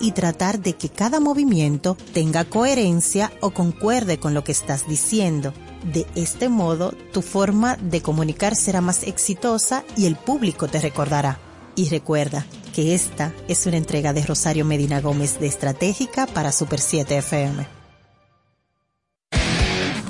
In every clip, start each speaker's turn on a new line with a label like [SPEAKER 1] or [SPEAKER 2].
[SPEAKER 1] y tratar de que cada movimiento tenga coherencia o concuerde con lo que estás diciendo. De este modo, tu forma de comunicar será más exitosa y el público te recordará. Y recuerda que esta es una entrega de Rosario Medina Gómez de Estratégica para Super 7 FM.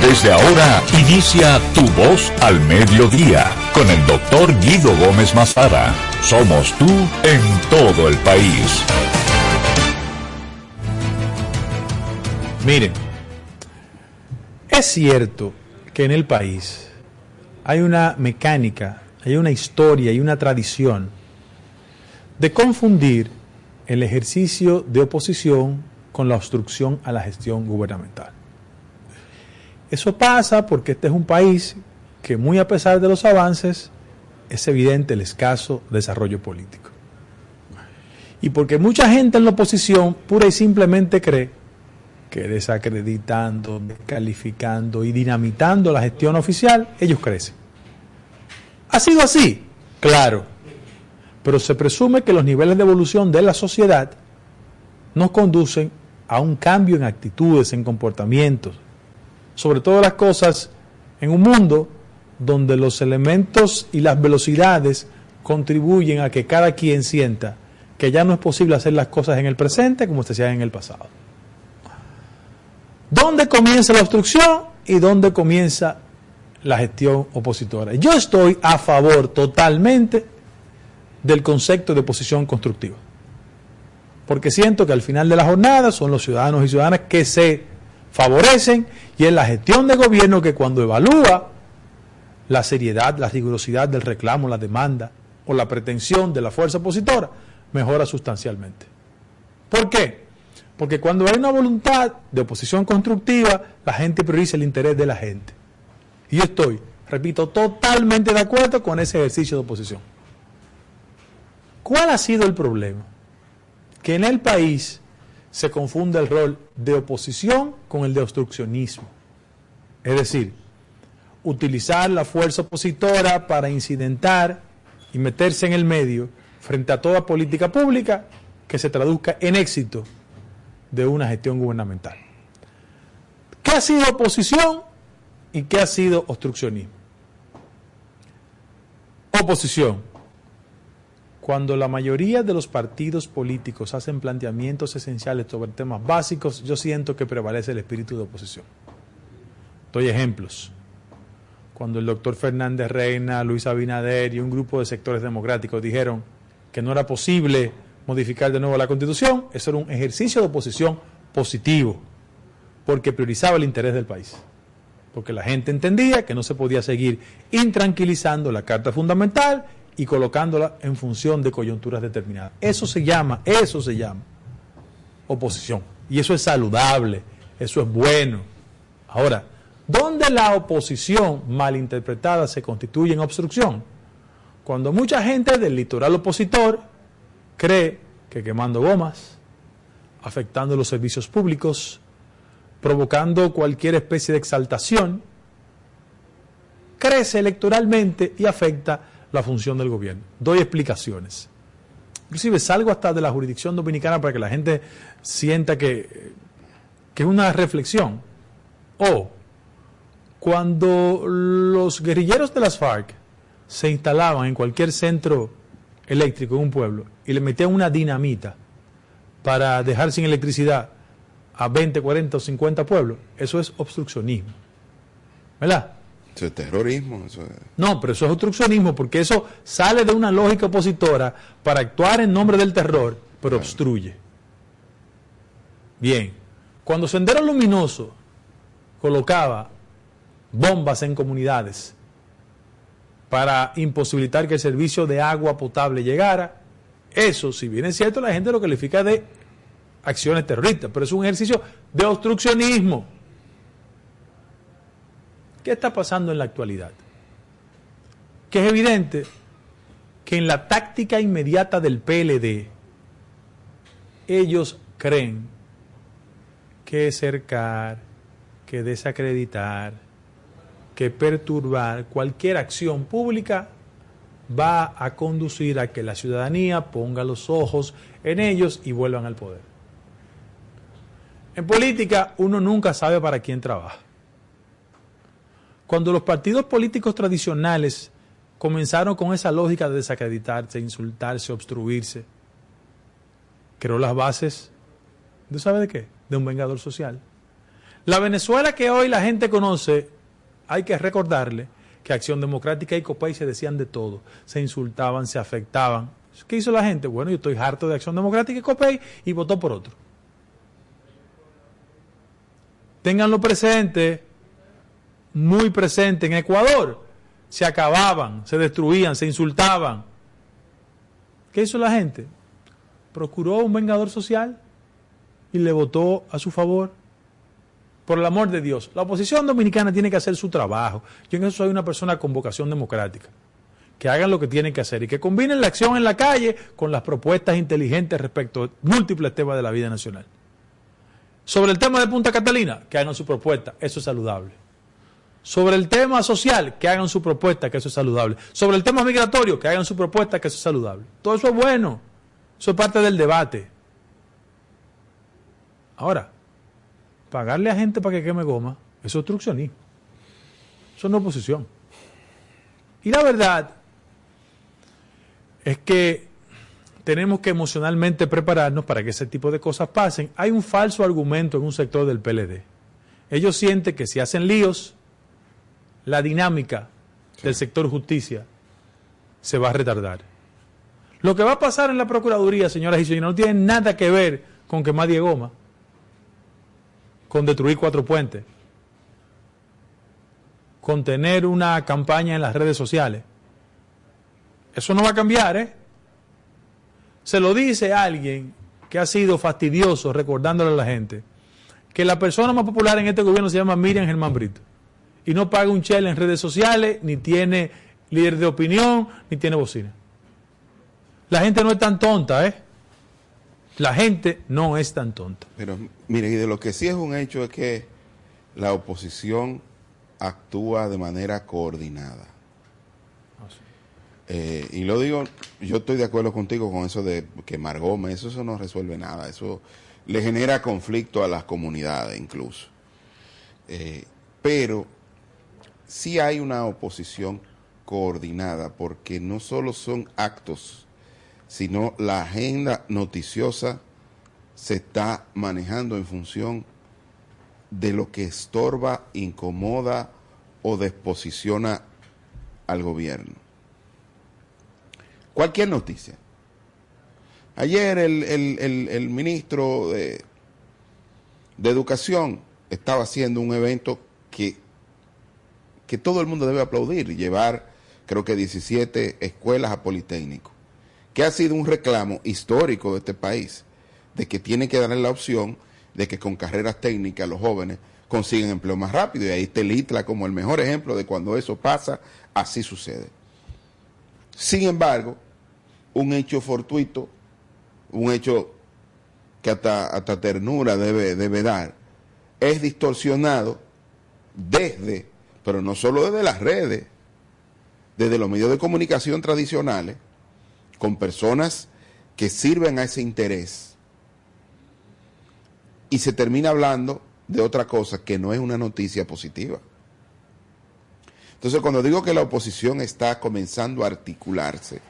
[SPEAKER 2] Desde ahora inicia Tu Voz al Mediodía con el doctor Guido Gómez Mazara. Somos tú en todo el país.
[SPEAKER 3] Miren, es cierto que en el país hay una mecánica, hay una historia y una tradición de confundir el ejercicio de oposición con la obstrucción a la gestión gubernamental. Eso pasa porque este es un país que muy a pesar de los avances es evidente el escaso desarrollo político. Y porque mucha gente en la oposición pura y simplemente cree que desacreditando, descalificando y dinamitando la gestión oficial, ellos crecen. ¿Ha sido así? Claro. Pero se presume que los niveles de evolución de la sociedad nos conducen a un cambio en actitudes, en comportamientos, sobre todas las cosas en un mundo donde los elementos y las velocidades contribuyen a que cada quien sienta que ya no es posible hacer las cosas en el presente como se hacían en el pasado. ¿Dónde comienza la obstrucción y dónde comienza la gestión opositora? Yo estoy a favor totalmente del concepto de oposición constructiva. Porque siento que al final de la jornada son los ciudadanos y ciudadanas que se favorecen y es la gestión de gobierno que cuando evalúa la seriedad, la rigurosidad del reclamo, la demanda o la pretensión de la fuerza opositora, mejora sustancialmente. ¿Por qué? Porque cuando hay una voluntad de oposición constructiva, la gente prioriza el interés de la gente. Y yo estoy, repito, totalmente de acuerdo con ese ejercicio de oposición. ¿Cuál ha sido el problema? Que en el país se confunde el rol de oposición con el de obstruccionismo. Es decir, utilizar la fuerza opositora para incidentar y meterse en el medio frente a toda política pública que se traduzca en éxito de una gestión gubernamental. ¿Qué ha sido oposición y qué ha sido obstruccionismo? Oposición cuando la mayoría de los partidos políticos hacen planteamientos esenciales sobre temas básicos, yo siento que prevalece el espíritu de oposición. Doy ejemplos. Cuando el doctor Fernández Reina, Luis Abinader y un grupo de sectores democráticos dijeron que no era posible modificar de nuevo la constitución, eso era un ejercicio de oposición positivo, porque priorizaba el interés del país. Porque la gente entendía que no se podía seguir intranquilizando la Carta Fundamental y colocándola en función de coyunturas determinadas. Eso se llama, eso se llama oposición. Y eso es saludable, eso es bueno. Ahora, ¿dónde la oposición malinterpretada se constituye en obstrucción? Cuando mucha gente del litoral opositor cree que quemando gomas, afectando los servicios públicos, provocando cualquier especie de exaltación, crece electoralmente y afecta la función del gobierno. Doy explicaciones. Inclusive salgo hasta de la jurisdicción dominicana para que la gente sienta que, que es una reflexión. O cuando los guerrilleros de las FARC se instalaban en cualquier centro eléctrico de un pueblo y le metían una dinamita para dejar sin electricidad a 20, 40 o 50 pueblos, eso es obstruccionismo. ¿Verdad?
[SPEAKER 4] Eso es terrorismo.
[SPEAKER 3] No, pero eso es obstruccionismo, porque eso sale de una lógica opositora para actuar en nombre del terror, pero obstruye. Bien, cuando Sendero Luminoso colocaba bombas en comunidades para imposibilitar que el servicio de agua potable llegara, eso, si bien es cierto, la gente lo califica de acciones terroristas, pero es un ejercicio de obstruccionismo. ¿Qué está pasando en la actualidad? Que es evidente que en la táctica inmediata del PLD, ellos creen que cercar, que desacreditar, que perturbar cualquier acción pública va a conducir a que la ciudadanía ponga los ojos en ellos y vuelvan al poder. En política uno nunca sabe para quién trabaja. Cuando los partidos políticos tradicionales comenzaron con esa lógica de desacreditarse, insultarse, obstruirse, creó las bases, ¿de sabe de qué? De un vengador social. La Venezuela que hoy la gente conoce, hay que recordarle que Acción Democrática y COPEI se decían de todo, se insultaban, se afectaban. ¿Qué hizo la gente? Bueno, yo estoy harto de Acción Democrática y COPEI y votó por otro. Ténganlo presente, muy presente. En Ecuador se acababan, se destruían, se insultaban. ¿Qué hizo la gente? Procuró un vengador social y le votó a su favor. Por el amor de Dios, la oposición dominicana tiene que hacer su trabajo. Yo en eso soy una persona con vocación democrática. Que hagan lo que tienen que hacer y que combinen la acción en la calle con las propuestas inteligentes respecto a múltiples temas de la vida nacional. Sobre el tema de Punta Catalina, que hagan su propuesta, eso es saludable. Sobre el tema social, que hagan su propuesta, que eso es saludable. Sobre el tema migratorio, que hagan su propuesta, que eso es saludable. Todo eso es bueno. Eso es parte del debate. Ahora, pagarle a gente para que queme goma, es obstruccionismo. Eso no es oposición. Y la verdad es que tenemos que emocionalmente prepararnos para que ese tipo de cosas pasen. Hay un falso argumento en un sector del PLD. Ellos sienten que si hacen líos, la dinámica del sector justicia se va a retardar. Lo que va a pasar en la Procuraduría, señoras y señores, no tiene nada que ver con quemar Diego Goma, con destruir cuatro puentes, con tener una campaña en las redes sociales. Eso no va a cambiar, ¿eh? Se lo dice alguien que ha sido fastidioso recordándole a la gente que la persona más popular en este gobierno se llama Miriam Germán Brito y no paga un chel en redes sociales, ni tiene líder de opinión, ni tiene bocina. La gente no es tan tonta, ¿eh? La gente no es tan tonta.
[SPEAKER 4] Pero mire, y de lo que sí es un hecho es que la oposición actúa de manera coordinada. Eh, y lo digo, yo estoy de acuerdo contigo con eso de que Margoma, eso, eso no resuelve nada, eso le genera conflicto a las comunidades incluso. Eh, pero sí hay una oposición coordinada, porque no solo son actos, sino la agenda noticiosa se está manejando en función de lo que estorba, incomoda o desposiciona al gobierno cualquier noticia. Ayer el, ministro de, de, Educación estaba haciendo un evento que, que todo el mundo debe aplaudir, llevar creo que 17 escuelas a Politécnico, que ha sido un reclamo histórico de este país, de que tiene que darle la opción de que con carreras técnicas los jóvenes consiguen empleo más rápido. Y ahí está el ITLA como el mejor ejemplo de cuando eso pasa, así sucede. Sin embargo, un hecho fortuito, un hecho que hasta, ternura debe, debe dar, es distorsionado desde, pero no solo desde las redes, desde los medios de comunicación tradicionales, con personas que sirven a ese interés, y se termina hablando de otra cosa que no es una noticia positiva. Entonces, cuando digo que la oposición está comenzando a articularse,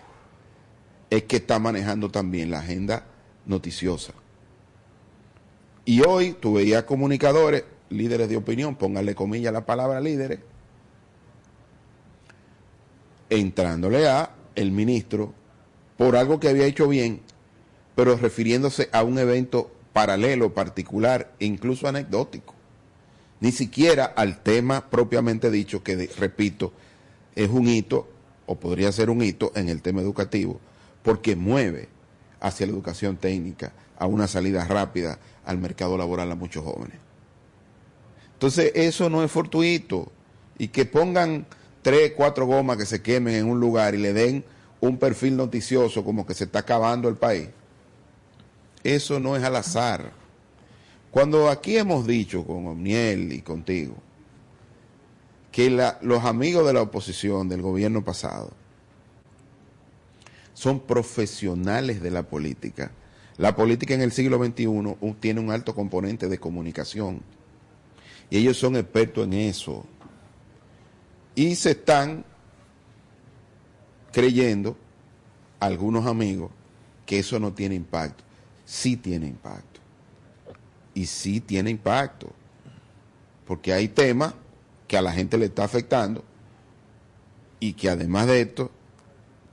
[SPEAKER 4] es que está manejando también la agenda noticiosa. Y hoy tú veías comunicadores, líderes de opinión, pónganle comillas la palabra líderes, entrándole a el ministro por algo que había hecho bien, pero refiriéndose a un evento paralelo, particular e incluso anecdótico. Ni siquiera al tema propiamente dicho, que repito, es un hito, o podría ser un hito en el tema educativo, porque mueve hacia la educación técnica, a una salida rápida al mercado laboral a muchos jóvenes. Entonces, eso no es fortuito. Y que pongan tres, cuatro gomas que se quemen en un lugar y le den un perfil noticioso como que se está acabando el país. Eso no es al azar. Cuando aquí hemos dicho con Omniel y contigo que los amigos de la oposición del gobierno pasado son profesionales de la política, la política en el siglo XXI tiene un alto componente de comunicación y ellos son expertos en eso. Y se están creyendo, algunos amigos, que eso no tiene impacto. Sí tiene impacto. Y sí tiene impacto. Porque hay temas que a la gente le está afectando y que además de esto,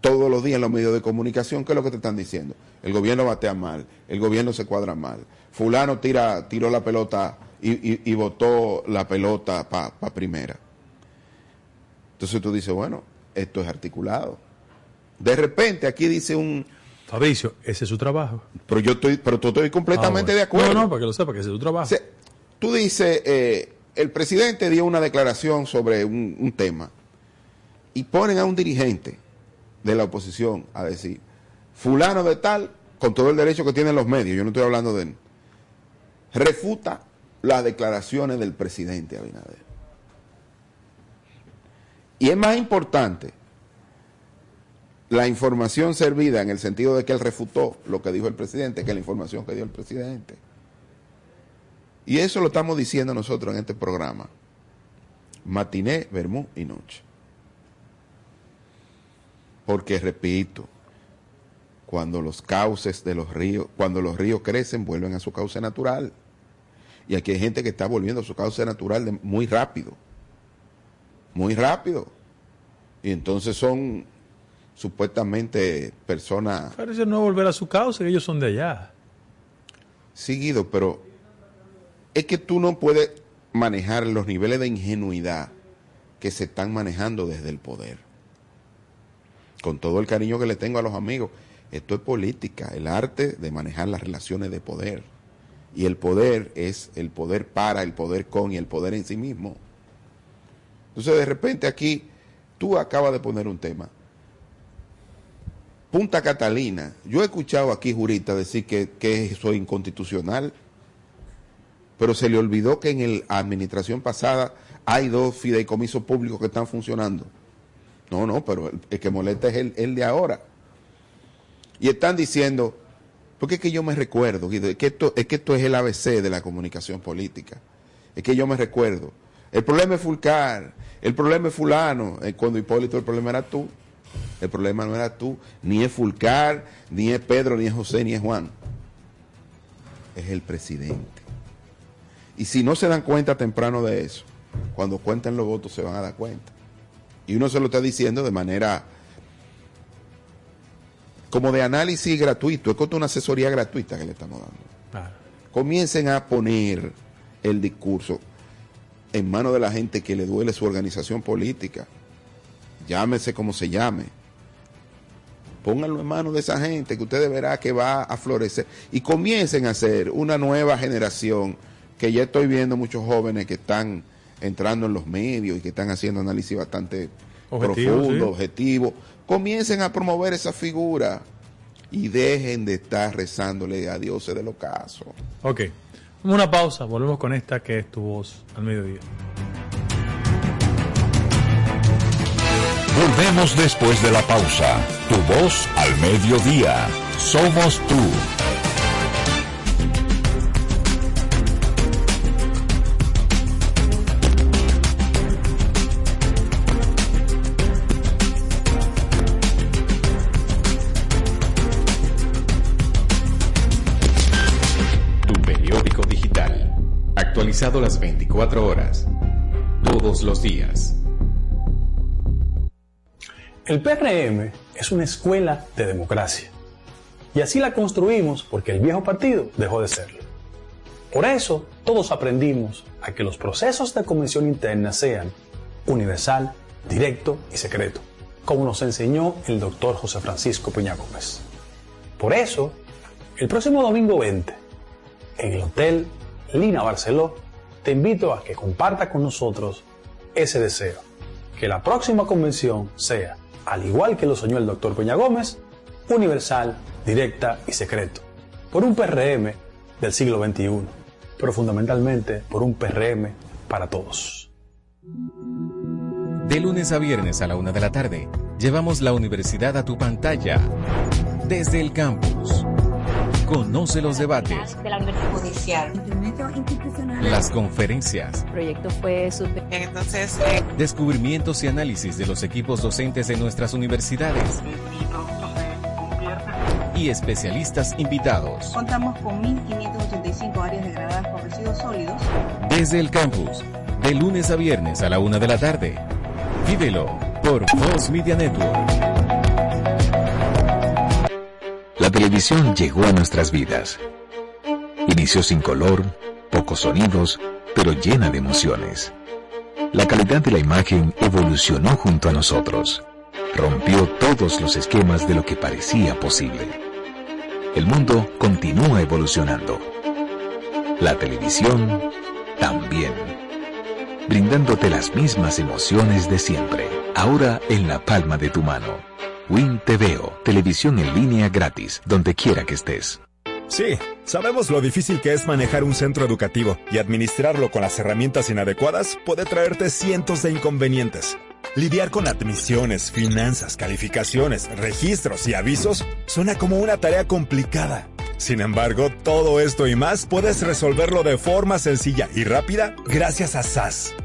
[SPEAKER 4] todos los días en los medios de comunicación, ¿qué es lo que te están diciendo? El gobierno batea mal, el gobierno se cuadra mal, fulano tira, tiró la pelota y, y, botó la pelota para primera. Entonces tú dices, bueno, esto es articulado. De repente aquí dice un...
[SPEAKER 3] Fabricio, ese es su trabajo.
[SPEAKER 4] Pero yo estoy, pero tú estoy completamente ah, de acuerdo.
[SPEAKER 3] No, no, para que lo sepa, que ese es su trabajo.
[SPEAKER 4] tú dices, eh, el presidente dio una declaración sobre un, un tema y ponen a un dirigente de la oposición a decir, fulano de tal, con todo el derecho que tienen los medios, yo no estoy hablando de él, refuta las declaraciones del presidente Abinader. Y es más importante la información servida en el sentido de que él refutó lo que dijo el presidente que la información que dio el presidente. Y eso lo estamos diciendo nosotros en este programa. Matiné, vermú y noche. Porque, repito, cuando los cauces de los ríos, cuando los ríos crecen, vuelven a su cauce natural. Y aquí hay gente que está volviendo a su cauce natural muy rápido. Muy rápido. Y entonces son supuestamente personas...
[SPEAKER 3] Parece no volver a su cauce, ellos son de allá.
[SPEAKER 4] Seguido, pero es que tú no puedes manejar los niveles de ingenuidad que se están manejando desde el poder. Con todo el cariño que le tengo a los amigos, esto es política, el arte de manejar las relaciones de poder. Y el poder es el poder para, el poder con y el poder en sí mismo. Entonces de repente aquí tú acabas de poner un tema. Punta Catalina. Yo he escuchado aquí, Jurita, decir que, que eso es inconstitucional, pero se le olvidó que en la administración pasada hay dos fideicomisos públicos que están funcionando. No, no, pero el, que molesta es el, el de ahora. Y están diciendo, porque es que yo me recuerdo, esto, es que esto es el ABC de la comunicación política. Es que yo me recuerdo. El problema es Fulcar, el problema es fulano. Eh, cuando Hipólito el problema era tú. El problema no era tú, ni es Fulcar, ni es Pedro, ni es José, ni es Juan. Es el presidente. Y si no se dan cuenta temprano de eso, cuando cuenten los votos se van a dar cuenta. Y uno se lo está diciendo de manera como de análisis gratuito, es una asesoría gratuita que le estamos dando. Comiencen a poner el discurso en manos de la gente que le duele su organización política, llámese como se llame. Pónganlo en manos de esa gente que usted verá que va a florecer y comiencen a hacer una nueva generación que ya estoy viendo muchos jóvenes que están entrando en los medios y que están haciendo análisis bastante profundo, objetivo, comiencen a promover esa figura y dejen de estar rezándole a Dios del ocaso.
[SPEAKER 3] Ok, una pausa, volvemos con esta que es tu voz al mediodía.
[SPEAKER 2] Volvemos después de la pausa. Tu voz al mediodía. Somos tú.
[SPEAKER 5] Las 24 horas, todos los días.
[SPEAKER 6] El PRM es una escuela de democracia. Y así la construimos porque el viejo partido dejó de serlo. Por eso, todos aprendimos a que los procesos de convención interna sean universal, directo y secreto, como nos enseñó el doctor José Francisco Peña Gómez. Por eso, el próximo domingo 20, en el Hotel Lina Barceló, te invito a que comparta con nosotros ese deseo, que la próxima convención sea, al igual que lo soñó el doctor Peña Gómez, universal, directa y secreto, por un PRM del siglo XXI, pero fundamentalmente por un PRM para todos.
[SPEAKER 5] De lunes a viernes a la una de la tarde, llevamos la universidad a tu pantalla desde el campus. Conoce los debates,
[SPEAKER 7] de la Universidad Judicial.
[SPEAKER 5] Las conferencias,
[SPEAKER 7] El proyecto fue súper.
[SPEAKER 8] Entonces, eh,
[SPEAKER 5] descubrimientos y análisis de los equipos docentes de nuestras universidades y especialistas invitados.
[SPEAKER 9] Contamos con 1.585 áreas degradadas por residuos sólidos.
[SPEAKER 5] Desde el campus, de lunes a viernes a la una de la tarde. Vívelo por Voz Media Network.
[SPEAKER 10] La televisión llegó a nuestras vidas. Inició sin color, pocos sonidos, pero llena de emociones. La calidad de la imagen evolucionó junto a nosotros. Rompió todos los esquemas de lo que parecía posible. El mundo continúa evolucionando. La televisión también. Brindándote las mismas emociones de siempre. Ahora en la palma de tu mano. Win TVO, televisión en línea gratis, donde quiera que estés.
[SPEAKER 11] Sí, sabemos lo difícil que es manejar un centro educativo y administrarlo con las herramientas inadecuadas puede traerte cientos de inconvenientes. Lidiar con admisiones, finanzas, calificaciones, registros y avisos suena como una tarea complicada. Sin embargo, todo esto y más puedes resolverlo de forma sencilla y rápida gracias a SAS.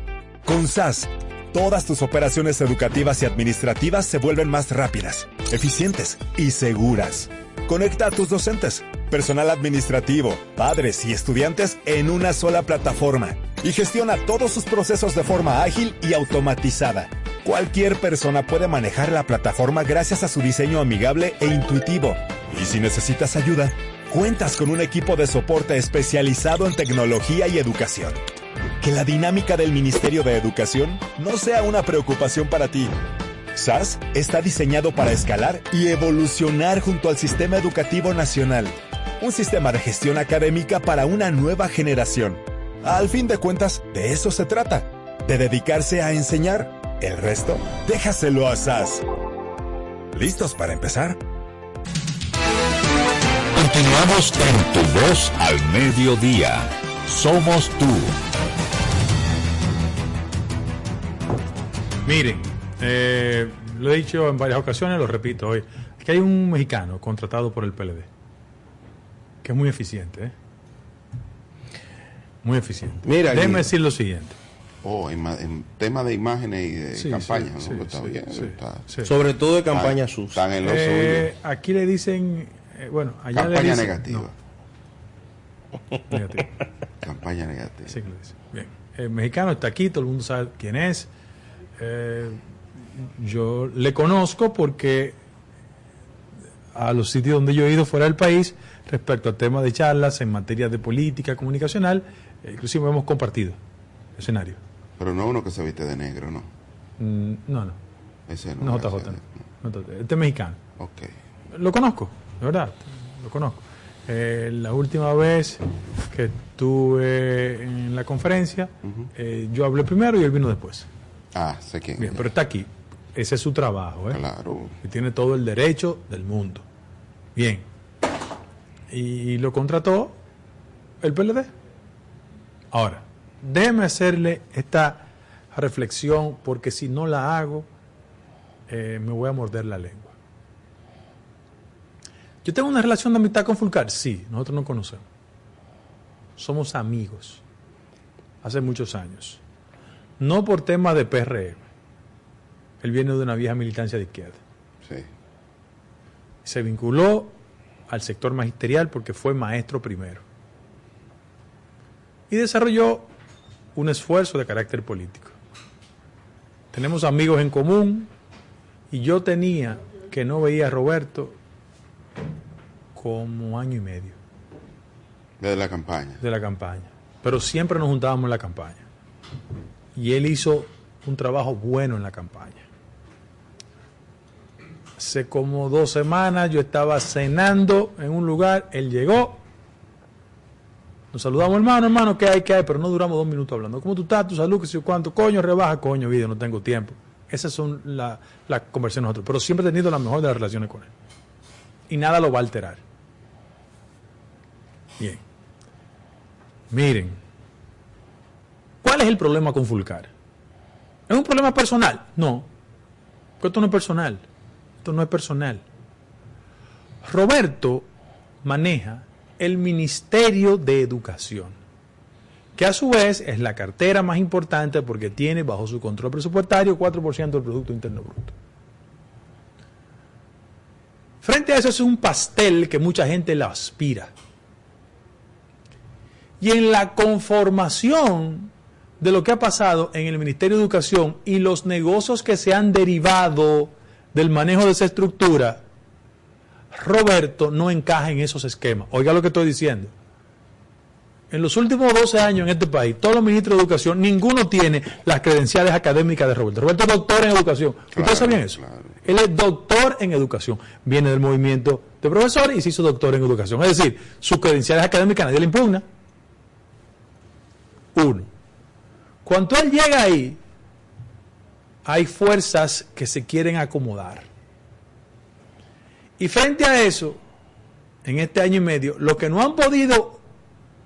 [SPEAKER 11] Con SAS, todas tus operaciones educativas y administrativas se vuelven más rápidas, eficientes y seguras. Conecta a tus docentes, personal administrativo, padres y estudiantes en una sola plataforma y gestiona todos sus procesos de forma ágil y automatizada. Cualquier persona puede manejar la plataforma gracias a su diseño amigable e intuitivo. Y si necesitas ayuda, cuentas con un equipo de soporte especializado en tecnología y educación. Que la dinámica del Ministerio de Educación no sea una preocupación para ti. SAS está diseñado para escalar y evolucionar junto al sistema educativo nacional. Un sistema de gestión académica para una nueva generación. Al fin de cuentas, de eso se trata. De dedicarse a enseñar. El resto, déjaselo a SAS. ¿Listos para empezar?
[SPEAKER 2] Continuamos en Tu Voz al Mediodía. Somos tú.
[SPEAKER 3] Miren, eh, lo he dicho en varias ocasiones, lo repito hoy. Que hay un mexicano contratado por el PLD, que es muy eficiente, ¿eh? Muy eficiente.
[SPEAKER 4] Mira,
[SPEAKER 3] Déjeme
[SPEAKER 4] Guido.
[SPEAKER 3] decir lo siguiente.
[SPEAKER 4] Oh, en, ma- en tema de imágenes y de
[SPEAKER 3] Sí,
[SPEAKER 4] campaña,
[SPEAKER 3] sí,
[SPEAKER 4] ¿no?
[SPEAKER 3] sí,
[SPEAKER 4] está
[SPEAKER 3] sí,
[SPEAKER 4] bien.
[SPEAKER 3] sí,
[SPEAKER 4] está-.
[SPEAKER 12] Sobre todo de campaña
[SPEAKER 4] Están-
[SPEAKER 12] sucia.
[SPEAKER 4] Están en lo
[SPEAKER 3] Eh,
[SPEAKER 4] suyo.
[SPEAKER 3] aquí le dicen, eh, bueno, allá le
[SPEAKER 4] Campaña
[SPEAKER 3] dicen...
[SPEAKER 4] negativa.
[SPEAKER 3] no, negativa.
[SPEAKER 4] Campaña negativa.
[SPEAKER 3] Sí que lo dice. Bien. El mexicano está aquí, todo el mundo sabe quién es. Eh, yo le conozco porque a los sitios donde yo he ido fuera del país, respecto al tema de charlas en materia de política comunicacional, eh, inclusive hemos compartido escenario.
[SPEAKER 4] Pero no uno que se viste de negro, ¿no?
[SPEAKER 3] Mm, no, no,
[SPEAKER 4] Ese
[SPEAKER 3] no
[SPEAKER 4] no.
[SPEAKER 3] JJ.
[SPEAKER 4] ese
[SPEAKER 3] no, no, este es mexicano.
[SPEAKER 4] Ok.
[SPEAKER 3] Lo conozco, de verdad, lo conozco. Eh, la última vez que estuve en la conferencia, eh, yo hablé primero y él vino después.
[SPEAKER 4] Ah, sé quién.
[SPEAKER 3] Bien, pero está aquí. Ese es su trabajo, ¿eh?
[SPEAKER 4] Claro.
[SPEAKER 3] Y tiene todo el derecho del mundo. Bien. Y lo contrató el PLD. Ahora, déjeme hacerle esta reflexión porque si no la hago, eh, me voy a morder la lengua. Yo tengo una relación de amistad con Fulcar. Sí, nosotros nos conocemos. Somos amigos. Hace muchos años. No por temas de PRM. Él viene de una vieja militancia de izquierda.
[SPEAKER 4] Sí.
[SPEAKER 3] Se vinculó al sector magisterial porque fue maestro primero. Y desarrolló un esfuerzo de carácter político. Tenemos amigos en común y yo tenía que no veía a Roberto como año y medio.
[SPEAKER 4] De la campaña.
[SPEAKER 3] De la campaña. Pero siempre nos juntábamos en la campaña. Y él hizo un trabajo bueno en la campaña. Hace como dos semanas yo estaba cenando en un lugar, él llegó, nos saludamos, hermano, hermano, ¿qué hay, qué hay? Pero no duramos dos minutos hablando. ¿Cómo tú estás? ¿Tu salud? ¿Qué sé cuánto? Coño, rebaja, coño, vida, no tengo tiempo. Esas son las la conversaciones nosotros. Pero siempre he tenido la mejor de las relaciones con él. Y nada lo va a alterar. Bien. Miren. ¿Cuál es el problema con Fulcar? ¿Es un problema personal? No. Porque esto no es personal. Esto no es personal. Roberto maneja el Ministerio de Educación, que a su vez es la cartera más importante porque tiene bajo su control presupuestario 4% del Producto Interno Bruto. Frente a eso es un pastel que mucha gente la aspira. Y en la conformación de lo que ha pasado en el Ministerio de Educación y los negocios que se han derivado del manejo de esa estructura, Roberto no encaja en esos esquemas. Oiga lo que estoy diciendo. En los últimos 12 años en este país, todos los ministros de educación, ninguno tiene las credenciales académicas de Roberto. Roberto es doctor en educación. ¿Ustedes sabían eso? Él es doctor en educación. Viene del movimiento de profesores y se hizo doctor en educación. Es decir, sus credenciales académicas nadie le impugna. Uno. Cuando él llega ahí, hay fuerzas que se quieren acomodar. Y frente a eso, en este año y medio, los que no han podido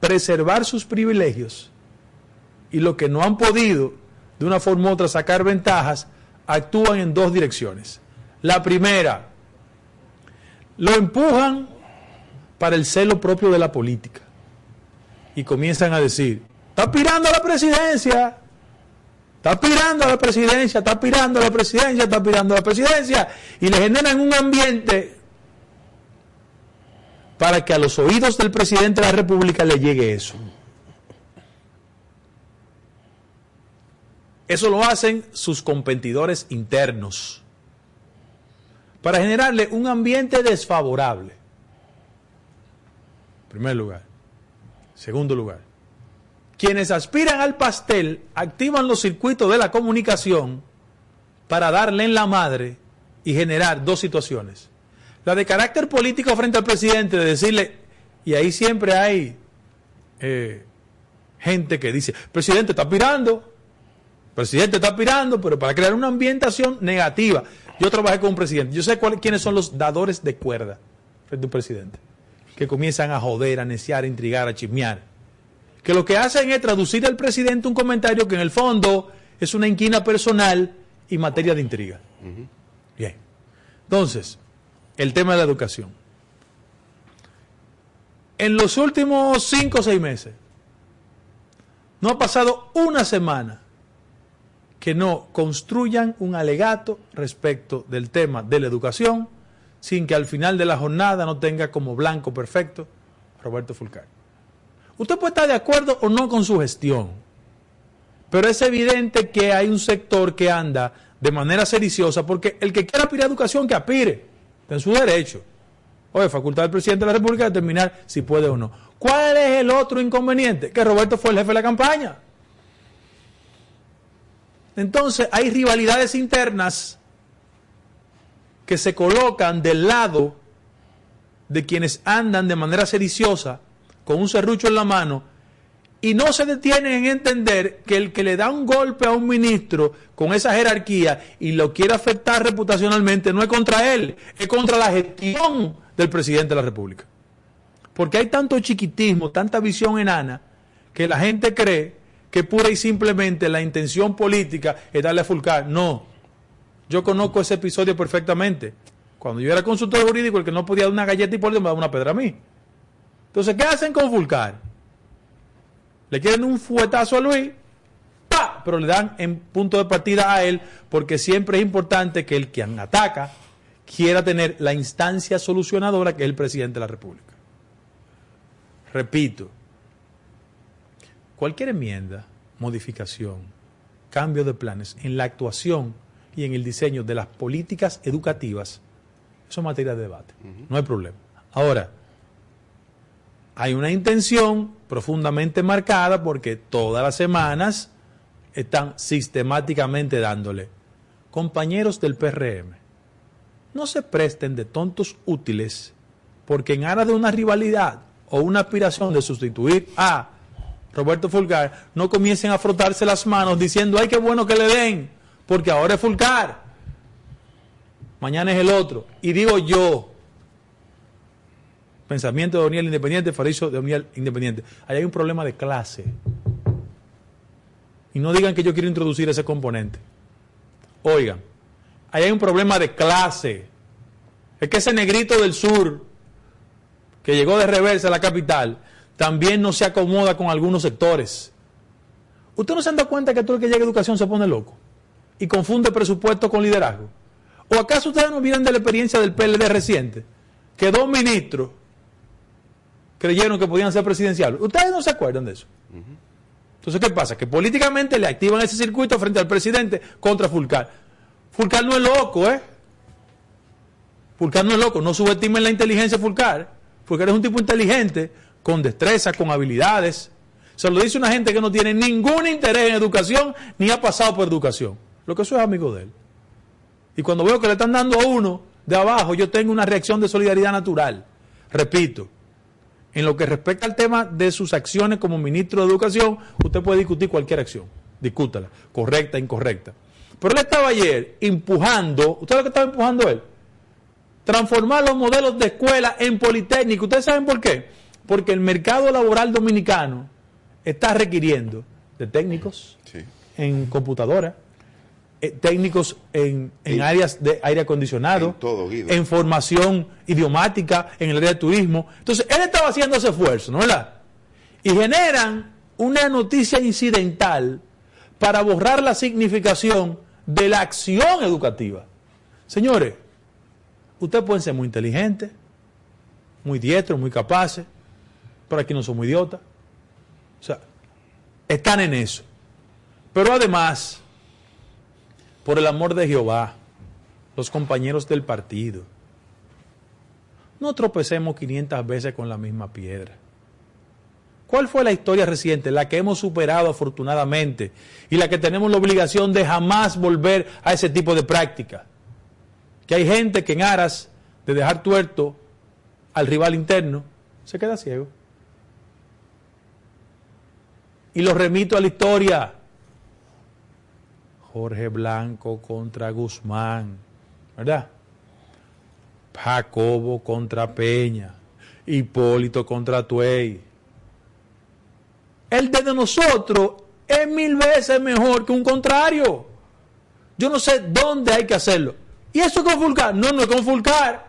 [SPEAKER 3] preservar sus privilegios y los que no han podido, de una forma u otra, sacar ventajas, actúan en dos direcciones. La primera, lo empujan para el celo propio de la política y comienzan a decir, está aspirando a la presidencia, está aspirando a la presidencia, está aspirando a la presidencia, está aspirando a la presidencia, y le generan un ambiente para que a los oídos del presidente de la República le llegue eso. Eso lo hacen sus competidores internos para generarle un ambiente desfavorable. Primer lugar. Segundo lugar. Quienes aspiran al pastel activan los circuitos de la comunicación para darle en la madre y generar dos situaciones. La de carácter político frente al presidente, de decirle, y ahí siempre hay eh, gente que dice, presidente está aspirando, presidente está aspirando, pero para crear una ambientación negativa. Yo trabajé con un presidente, yo sé quiénes son los dadores de cuerda frente a un presidente, que comienzan a joder, a neciar, a intrigar, a chismear. Que lo que hacen es traducir al presidente un comentario que en el fondo es una inquina personal y materia de intriga. Bien. Entonces, el tema de la educación. En los últimos cinco o seis meses, no ha pasado una semana que no construyan un alegato respecto del tema de la educación sin que al final de la jornada no tenga como blanco perfecto Roberto Fulcar. Usted puede estar de acuerdo o no con su gestión, pero es evidente que hay un sector que anda de manera sediciosa porque el que quiera aspirar a educación, que aspire en su derecho. Oye, facultad del presidente de la República de determinar si puede o no. ¿Cuál es el otro inconveniente? Que Roberto fue el jefe de la campaña. Entonces hay rivalidades internas que se colocan del lado de quienes andan de manera sediciosa con un serrucho en la mano y no se detienen en entender que el que le da un golpe a un ministro con esa jerarquía y lo quiere afectar reputacionalmente no es contra él, es contra la gestión del presidente de la República. Porque hay tanto chiquitismo, tanta visión enana, que la gente cree que pura y simplemente la intención política es darle a Fulcar. No, yo conozco ese episodio perfectamente. Cuando yo era consultor jurídico, el que no podía dar una galleta y por me daba una pedra a mí. Entonces, ¿qué hacen con Fulcar? Le quieren un fuetazo a Luis, ¡pa! pero le dan en punto de partida a él, porque siempre es importante que el quien ataca quiera tener la instancia solucionadora que es el presidente de la República. Repito, cualquier enmienda, modificación, cambio de planes en la actuación y en el diseño de las políticas educativas, eso es materia de debate, no hay problema. Ahora, hay una intención profundamente marcada porque todas las semanas están sistemáticamente dándole. Compañeros del PRM, no se presten de tontos útiles porque en aras de una rivalidad o una aspiración de sustituir a Roberto Fulcar, no comiencen a frotarse las manos diciendo, ay, qué bueno que le den, porque ahora es Fulcar, mañana es el otro. Y digo yo, pensamiento de Doniel Independiente, Faricio de Doniel Independiente, ahí hay un problema de clase. Y no digan que yo quiero introducir ese componente. Oigan, ahí hay un problema de clase. Es que ese negrito del sur, que llegó de reversa a la capital, también no se acomoda con algunos sectores. ¿Usted no se han dado cuenta que todo el que llega a educación se pone loco y confunde presupuesto con liderazgo? ¿O acaso ustedes no miran de la experiencia del PLD reciente? Que dos ministros creyeron que podían ser presidenciales. ¿Ustedes no se acuerdan de eso? Entonces, ¿qué pasa? Que políticamente le activan ese circuito frente al presidente contra Fulcar. Fulcar no es loco, ¿eh? Fulcar no es loco, no subestimen la inteligencia de Fulcar. Fulcar es un tipo inteligente, con destreza, con habilidades. Se lo dice una gente que no tiene ningún interés en educación ni ha pasado por educación. Lo que eso es amigo de él. Y cuando veo que le están dando a uno de abajo, yo tengo una reacción de solidaridad natural. Repito, en lo que respecta al tema de sus acciones como ministro de Educación, usted puede discutir cualquier acción. Discútala, correcta, incorrecta. Pero él estaba ayer empujando, ¿usted lo que estaba empujando él? Transformar los modelos de escuela en politécnico. ¿Ustedes saben por qué? Porque el mercado laboral dominicano está requiriendo de técnicos en computadora, eh, técnicos en, áreas de aire acondicionado, en, formación idiomática, en el área de turismo. Entonces, él estaba haciendo ese esfuerzo, ¿no verdad? Y generan una noticia incidental para borrar la significación de la acción educativa. Señores, ustedes pueden ser muy inteligentes, muy diestros, muy capaces, pero aquí no somos idiotas. O sea, están en eso. Pero además, por el amor de Jehová, los compañeros del partido, no tropecemos 500 veces con la misma piedra. ¿Cuál fue la historia reciente? La que hemos superado afortunadamente y la que tenemos la obligación de jamás volver a ese tipo de práctica. Que hay gente que en aras de dejar tuerto al rival interno se queda ciego. Y lo remito a la historia. Jorge Blanco contra Guzmán, ¿verdad? Jacobo contra Peña, Hipólito contra Tuey. El de nosotros es mil veces mejor que un contrario. Yo no sé dónde hay que hacerlo. ¿Y eso con Fulcar? No, no es con Fulcar.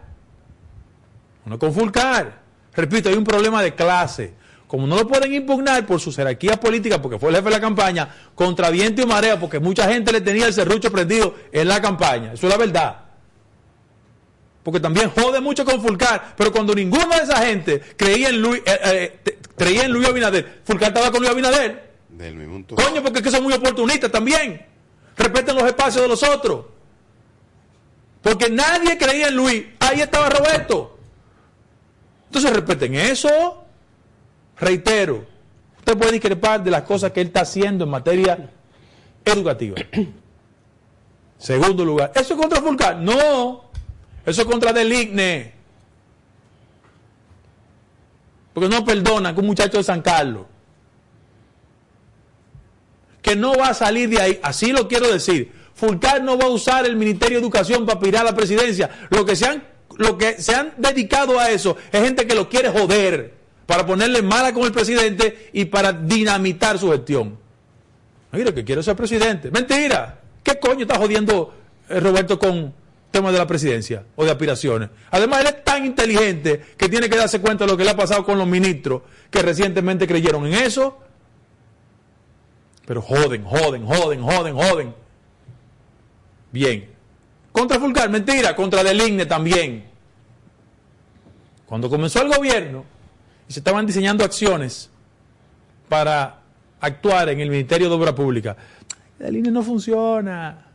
[SPEAKER 3] No es con Fulcar. Repito, hay un problema de clase como no lo pueden impugnar por su jerarquía política, porque fue el jefe de la campaña, contra viento y marea, porque mucha gente le tenía el serrucho prendido en la campaña. Eso es la verdad. Porque también jode mucho con Fulcar, pero cuando ninguna de esa gente creía en Luis, eh, eh, creía en Luis Abinader, Fulcar estaba con Luis Abinader. Del mismo Coño, porque es que son muy oportunistas también. Respeten los espacios de los otros. Porque nadie creía en Luis. Ahí estaba Roberto. Entonces respeten eso. Reitero, usted puede discrepar de las cosas que él está haciendo en materia educativa. Segundo lugar, ¿eso es contra Fulcar? No, eso es contra Deligne. Porque no perdona que un muchacho de San Carlos, que no va a salir de ahí, así lo quiero decir. Fulcar no va a usar el Ministerio de Educación para pirar a la presidencia. Lo que se han, lo que se han dedicado a eso es gente que lo quiere joder para ponerle mala con el presidente y para dinamitar su gestión. Mira, que quiere ser presidente. Mentira. ¿Qué coño está jodiendo eh, Roberto con temas de la presidencia o de aspiraciones? Además, él es tan inteligente que tiene que darse cuenta de lo que le ha pasado con los ministros que recientemente creyeron en eso. Pero joden, joden, joden, joden, joden. Bien. Contra Fulcar, mentira. Contra Deligne también. Cuando comenzó el gobierno, y se estaban diseñando acciones para actuar en el Ministerio de Obra Pública. La línea no funciona.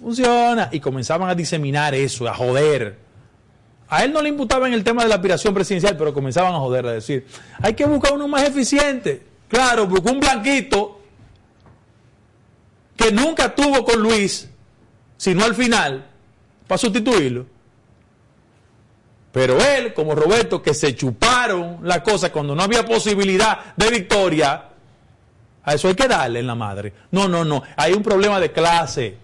[SPEAKER 3] Funciona. Y comenzaban a diseminar eso, a joder A él no le imputaban el tema de la aspiración presidencial, pero comenzaban a joderle a decir, hay que buscar uno más eficiente. Claro, buscó un blanquito que nunca tuvo con Luis, sino al final, para sustituirlo. Pero él, como Roberto, que se chuparon la cosa cuando no había posibilidad de victoria, a eso hay que darle en la madre. No, no, no. Hay un problema de clase,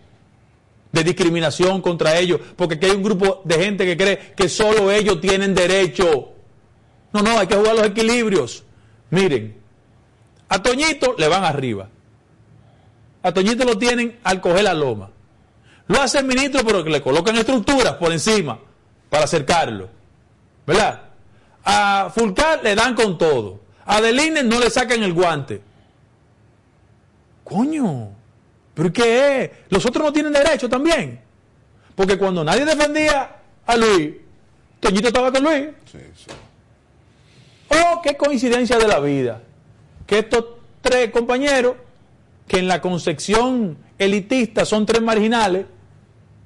[SPEAKER 3] de discriminación contra ellos, porque aquí hay un grupo de gente que cree que solo ellos tienen derecho. No, no, hay que jugar los equilibrios. Miren, a Toñito le van arriba. A Toñito lo tienen al coger la loma. Lo hace el ministro, pero le colocan estructuras por encima para acercarlo. ¿Verdad? A Fulcar le dan con todo. A Delines no le sacan el guante. Coño, ¿pero qué es? Los otros no tienen derecho también. Porque cuando nadie defendía a Luis, Toñito estaba con Luis. Sí, sí. Oh, qué coincidencia de la vida. Que estos tres compañeros, que en la concepción elitista son tres marginales,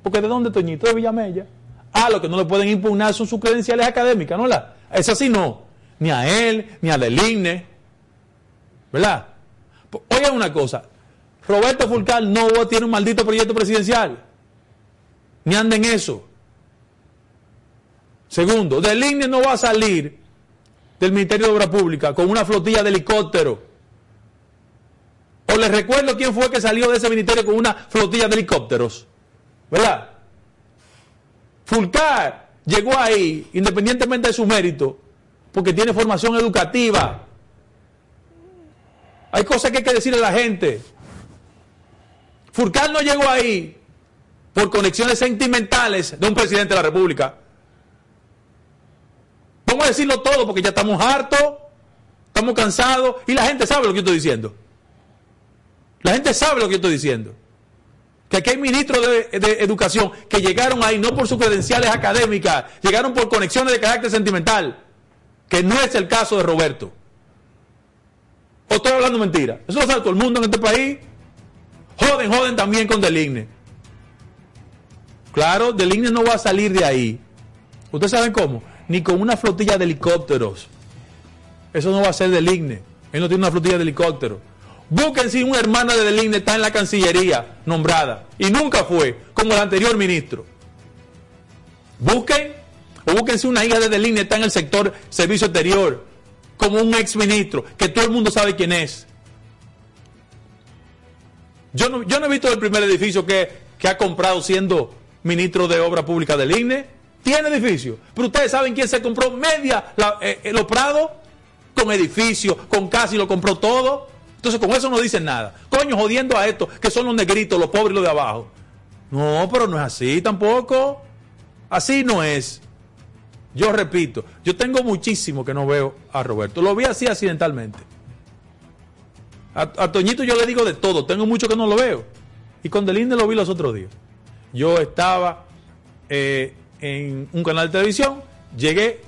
[SPEAKER 3] porque ¿de dónde Toñito? De Villamella. Ah, lo que no le pueden impugnar son sus credenciales académicas, ¿no? La, es así, no. Ni a él, ni a Deligne. ¿Verdad? Oigan una cosa. Roberto Fulcal no tiene un maldito proyecto presidencial. Ni anda en eso. Segundo, Deligne no va a salir del Ministerio de Obras Públicas con una flotilla de helicópteros. O les recuerdo quién fue que salió de ese ministerio con una flotilla de helicópteros. ¿Verdad? Fulcar llegó ahí, independientemente de su mérito, porque tiene formación educativa. Hay cosas que hay que decirle a la gente. Fulcar no llegó ahí por conexiones sentimentales de un presidente de la República. Vamos a decirlo todo porque ya estamos hartos, estamos cansados y la gente sabe lo que yo estoy diciendo. La gente sabe lo que yo estoy diciendo que aquí hay ministros de, educación que llegaron ahí no por sus credenciales académicas, llegaron por conexiones de carácter sentimental, que no es el caso de Roberto. ¿O estoy hablando mentira? Eso lo sabe todo el mundo en este país. Joden, joden también con Deligne. Claro, Deligne no va a salir de ahí. ¿Ustedes saben cómo? Ni con una flotilla de helicópteros. Eso no va a ser Deligne. Él no tiene una flotilla de helicópteros. Busquen si una hermana de Deligne está en la Cancillería nombrada y nunca fue, como el anterior ministro. Busquen, o busquen si una hija de Deligne está en el sector servicio exterior, como un ex ministro, que todo el mundo sabe quién es. Yo no, yo no he visto el primer edificio que, ha comprado siendo ministro de Obra Pública del INE. Tiene edificio. Pero ustedes saben quién se compró media eh, eh, los Prados con edificio, con casi lo compró todo. Entonces con eso no dicen nada. Coño, jodiendo a estos que son los negritos, los pobres y los de abajo. No, pero no es así tampoco. Así no es. Yo repito, yo tengo muchísimo que no veo a Roberto. Lo vi así accidentalmente. A, Toñito yo le digo de todo, tengo mucho que no lo veo. Y con Delinde lo vi los otros días. Yo estaba eh, en un canal de televisión, llegué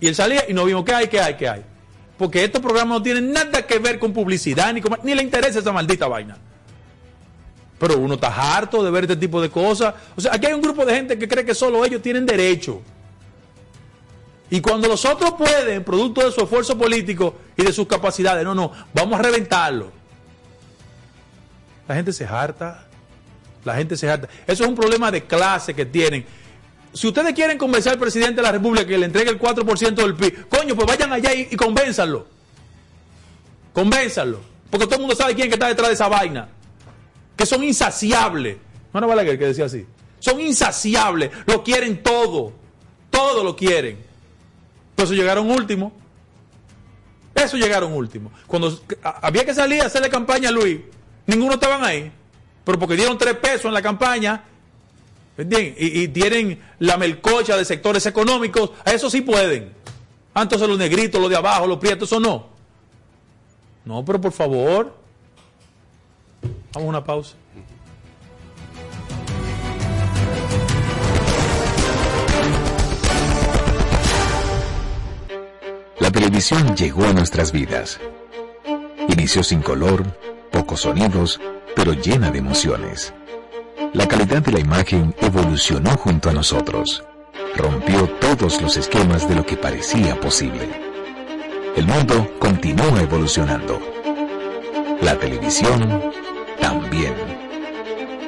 [SPEAKER 3] y él salía y no vimos qué hay, qué hay, qué hay porque estos programas no tienen nada que ver con publicidad, ni, ni le interesa esa maldita vaina. Pero uno está harto de ver este tipo de cosas. O sea, aquí hay un grupo de gente que cree que solo ellos tienen derecho. Y cuando los otros pueden, producto de su esfuerzo político y de sus capacidades, no, no, vamos a reventarlo. La gente se harta. La gente se harta. Eso es un problema de clase que tienen si ustedes quieren convencer al presidente de la República que le entregue el 4% del PIB, coño, pues vayan allá y, convénzanlo. Convénzanlo. Porque todo el mundo sabe quién que está detrás de esa vaina. Que son insaciables. No era Balaguer que decía así. Son insaciables. Lo quieren todo. Todo lo quieren. Entonces llegaron último. Eso llegaron último. Cuando había que salir a hacerle campaña a Luis, ninguno estaban ahí. Pero porque dieron tres pesos en la campaña y, tienen la melcocha de sectores económicos, a eso sí pueden. Antes los negritos, los de abajo, los prietos, eso no. No, pero por favor. Vamos a una pausa.
[SPEAKER 10] La televisión llegó a nuestras vidas. Inició sin color, pocos sonidos, pero llena de emociones. La calidad de la imagen evolucionó junto a nosotros. rompió todos los esquemas de lo que parecía posible. El mundo continúa evolucionando. La televisión también.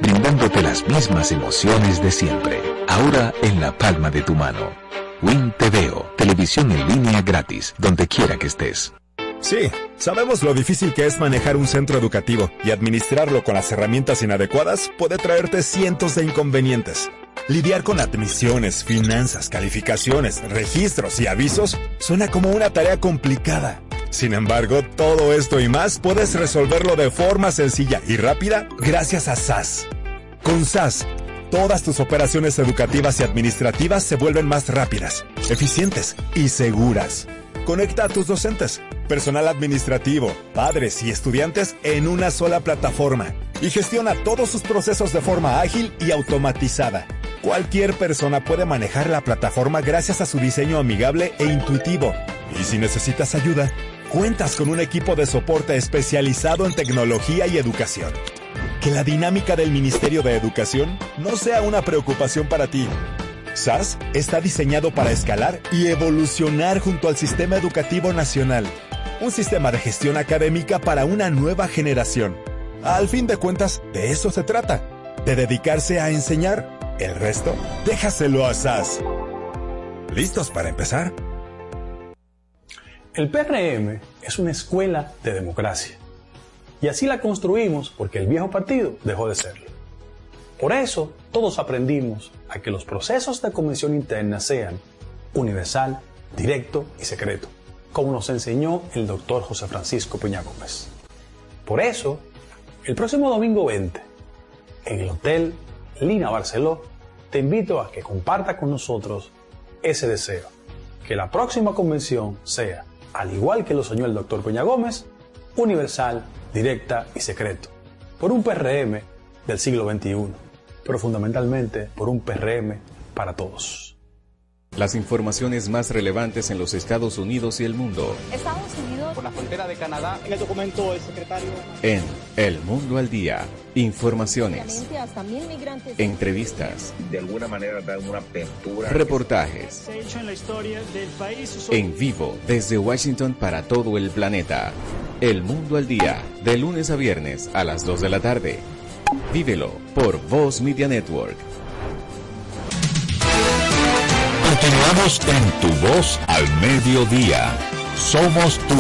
[SPEAKER 10] Brindándote las mismas emociones de siempre, ahora en la palma de tu mano. Win TVO, televisión en línea gratis, donde quiera que estés.
[SPEAKER 11] Sí, sabemos lo difícil que es manejar un centro educativo y administrarlo con las herramientas inadecuadas puede traerte cientos de inconvenientes. Lidiar con admisiones, finanzas, calificaciones, registros y avisos suena como una tarea complicada. Sin embargo, todo esto y más puedes resolverlo de forma sencilla y rápida gracias a SAS. Con SAS, todas tus operaciones educativas y administrativas se vuelven más rápidas, eficientes y seguras. Conecta a tus docentes, personal administrativo, padres y estudiantes en una sola plataforma y gestiona todos sus procesos de forma ágil y automatizada. Cualquier persona puede manejar la plataforma gracias a su diseño amigable e intuitivo. Y si necesitas ayuda, cuentas con un equipo de soporte especializado en tecnología y educación. Que la dinámica del Ministerio de Educación no sea una preocupación para ti. SAS está diseñado para escalar y evolucionar junto al sistema educativo nacional. Un sistema de gestión académica para una nueva generación. Al fin de cuentas, de eso se trata. De dedicarse a enseñar. El resto, déjaselo a SAS. ¿Listos para empezar?
[SPEAKER 6] El PRM es una escuela de democracia. Y así la construimos porque el viejo partido dejó de serlo. Por eso, todos aprendimos a que los procesos de convención interna sean universal, directo y secreto, como nos enseñó el doctor José Francisco Peña Gómez. Por eso, el próximo domingo 20, en el Hotel Lina Barceló, te invito a que comparta con nosotros ese deseo, que la próxima convención sea, al igual que lo soñó el doctor Peña Gómez, universal, directa y secreto, por un PRM del siglo XXI, pero fundamentalmente por un PRM para todos.
[SPEAKER 5] Las informaciones más relevantes en los Estados Unidos y el mundo.
[SPEAKER 8] Estados Unidos.
[SPEAKER 12] Por la frontera de Canadá.
[SPEAKER 13] En el documento del secretario.
[SPEAKER 5] En El Mundo al Día. Informaciones.
[SPEAKER 8] Hasta mil migrantes.
[SPEAKER 5] Entrevistas.
[SPEAKER 14] De alguna manera dan una apertura.
[SPEAKER 5] Reportajes.
[SPEAKER 13] Se ha hecho en la historia del país.
[SPEAKER 5] En vivo desde Washington para todo el planeta. El Mundo al Día. De lunes a viernes a las 2 de la tarde. Vívelo por Voz Media Network.
[SPEAKER 2] Continuamos en Tu Voz al Mediodía. Somos tú.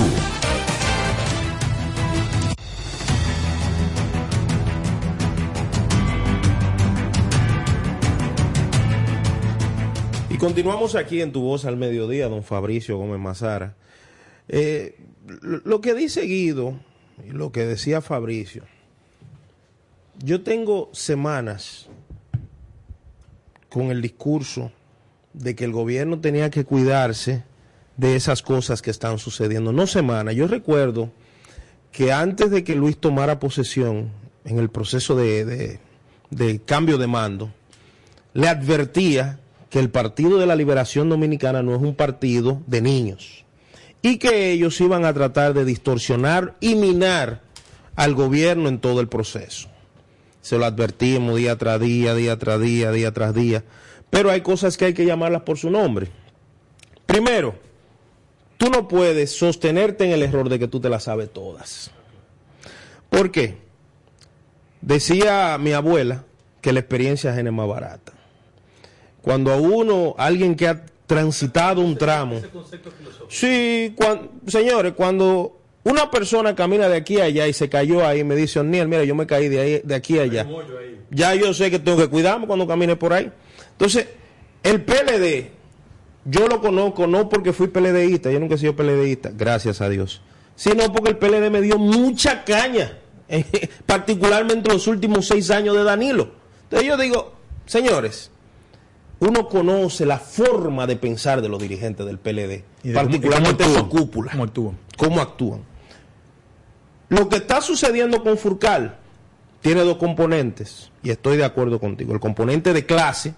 [SPEAKER 15] Y continuamos aquí en Tu Voz al Mediodía, don Fabricio Gómez Mazara. Eh, lo que dice Guido y lo que decía Fabricio, yo tengo semanas con el discurso de que el gobierno tenía que cuidarse de esas cosas que están sucediendo. No semanas, yo recuerdo que antes de que Luis tomara posesión en el proceso de, de, de cambio de mando, le advertía que el Partido de la Liberación Dominicana no es un partido de niños y que ellos iban a tratar de distorsionar y minar al gobierno en todo el proceso. Se lo advertimos día tras día, día tras día, día tras día. Pero hay cosas que hay que llamarlas por su nombre. Primero, tú no puedes sostenerte en el error de que tú te las sabes todas. ¿Por qué? Decía mi abuela que la experiencia es más barata. Cuando a uno, alguien que ha transitado un tramo. Sí, señores, cuando una persona camina de aquí a allá y se cayó ahí, me dice, Oniel, mira, yo me caí de, ahí, de aquí a allá. Ya yo sé que tengo que cuidarme cuando camine por ahí. Entonces, el PLD, yo lo conozco no porque fui PLDista, yo nunca he sido PLDista, gracias a Dios, sino porque el PLD me dio mucha caña, particularmente en los últimos seis años de Danilo. Entonces yo digo, señores, uno conoce la forma de pensar de los dirigentes del PLD, particularmente
[SPEAKER 3] cómo,
[SPEAKER 15] su cúpula.
[SPEAKER 3] ¿Cómo actúan?
[SPEAKER 15] ¿Cómo actúan? Lo que está sucediendo con Furcal tiene dos componentes, y estoy de acuerdo contigo. El componente de clase,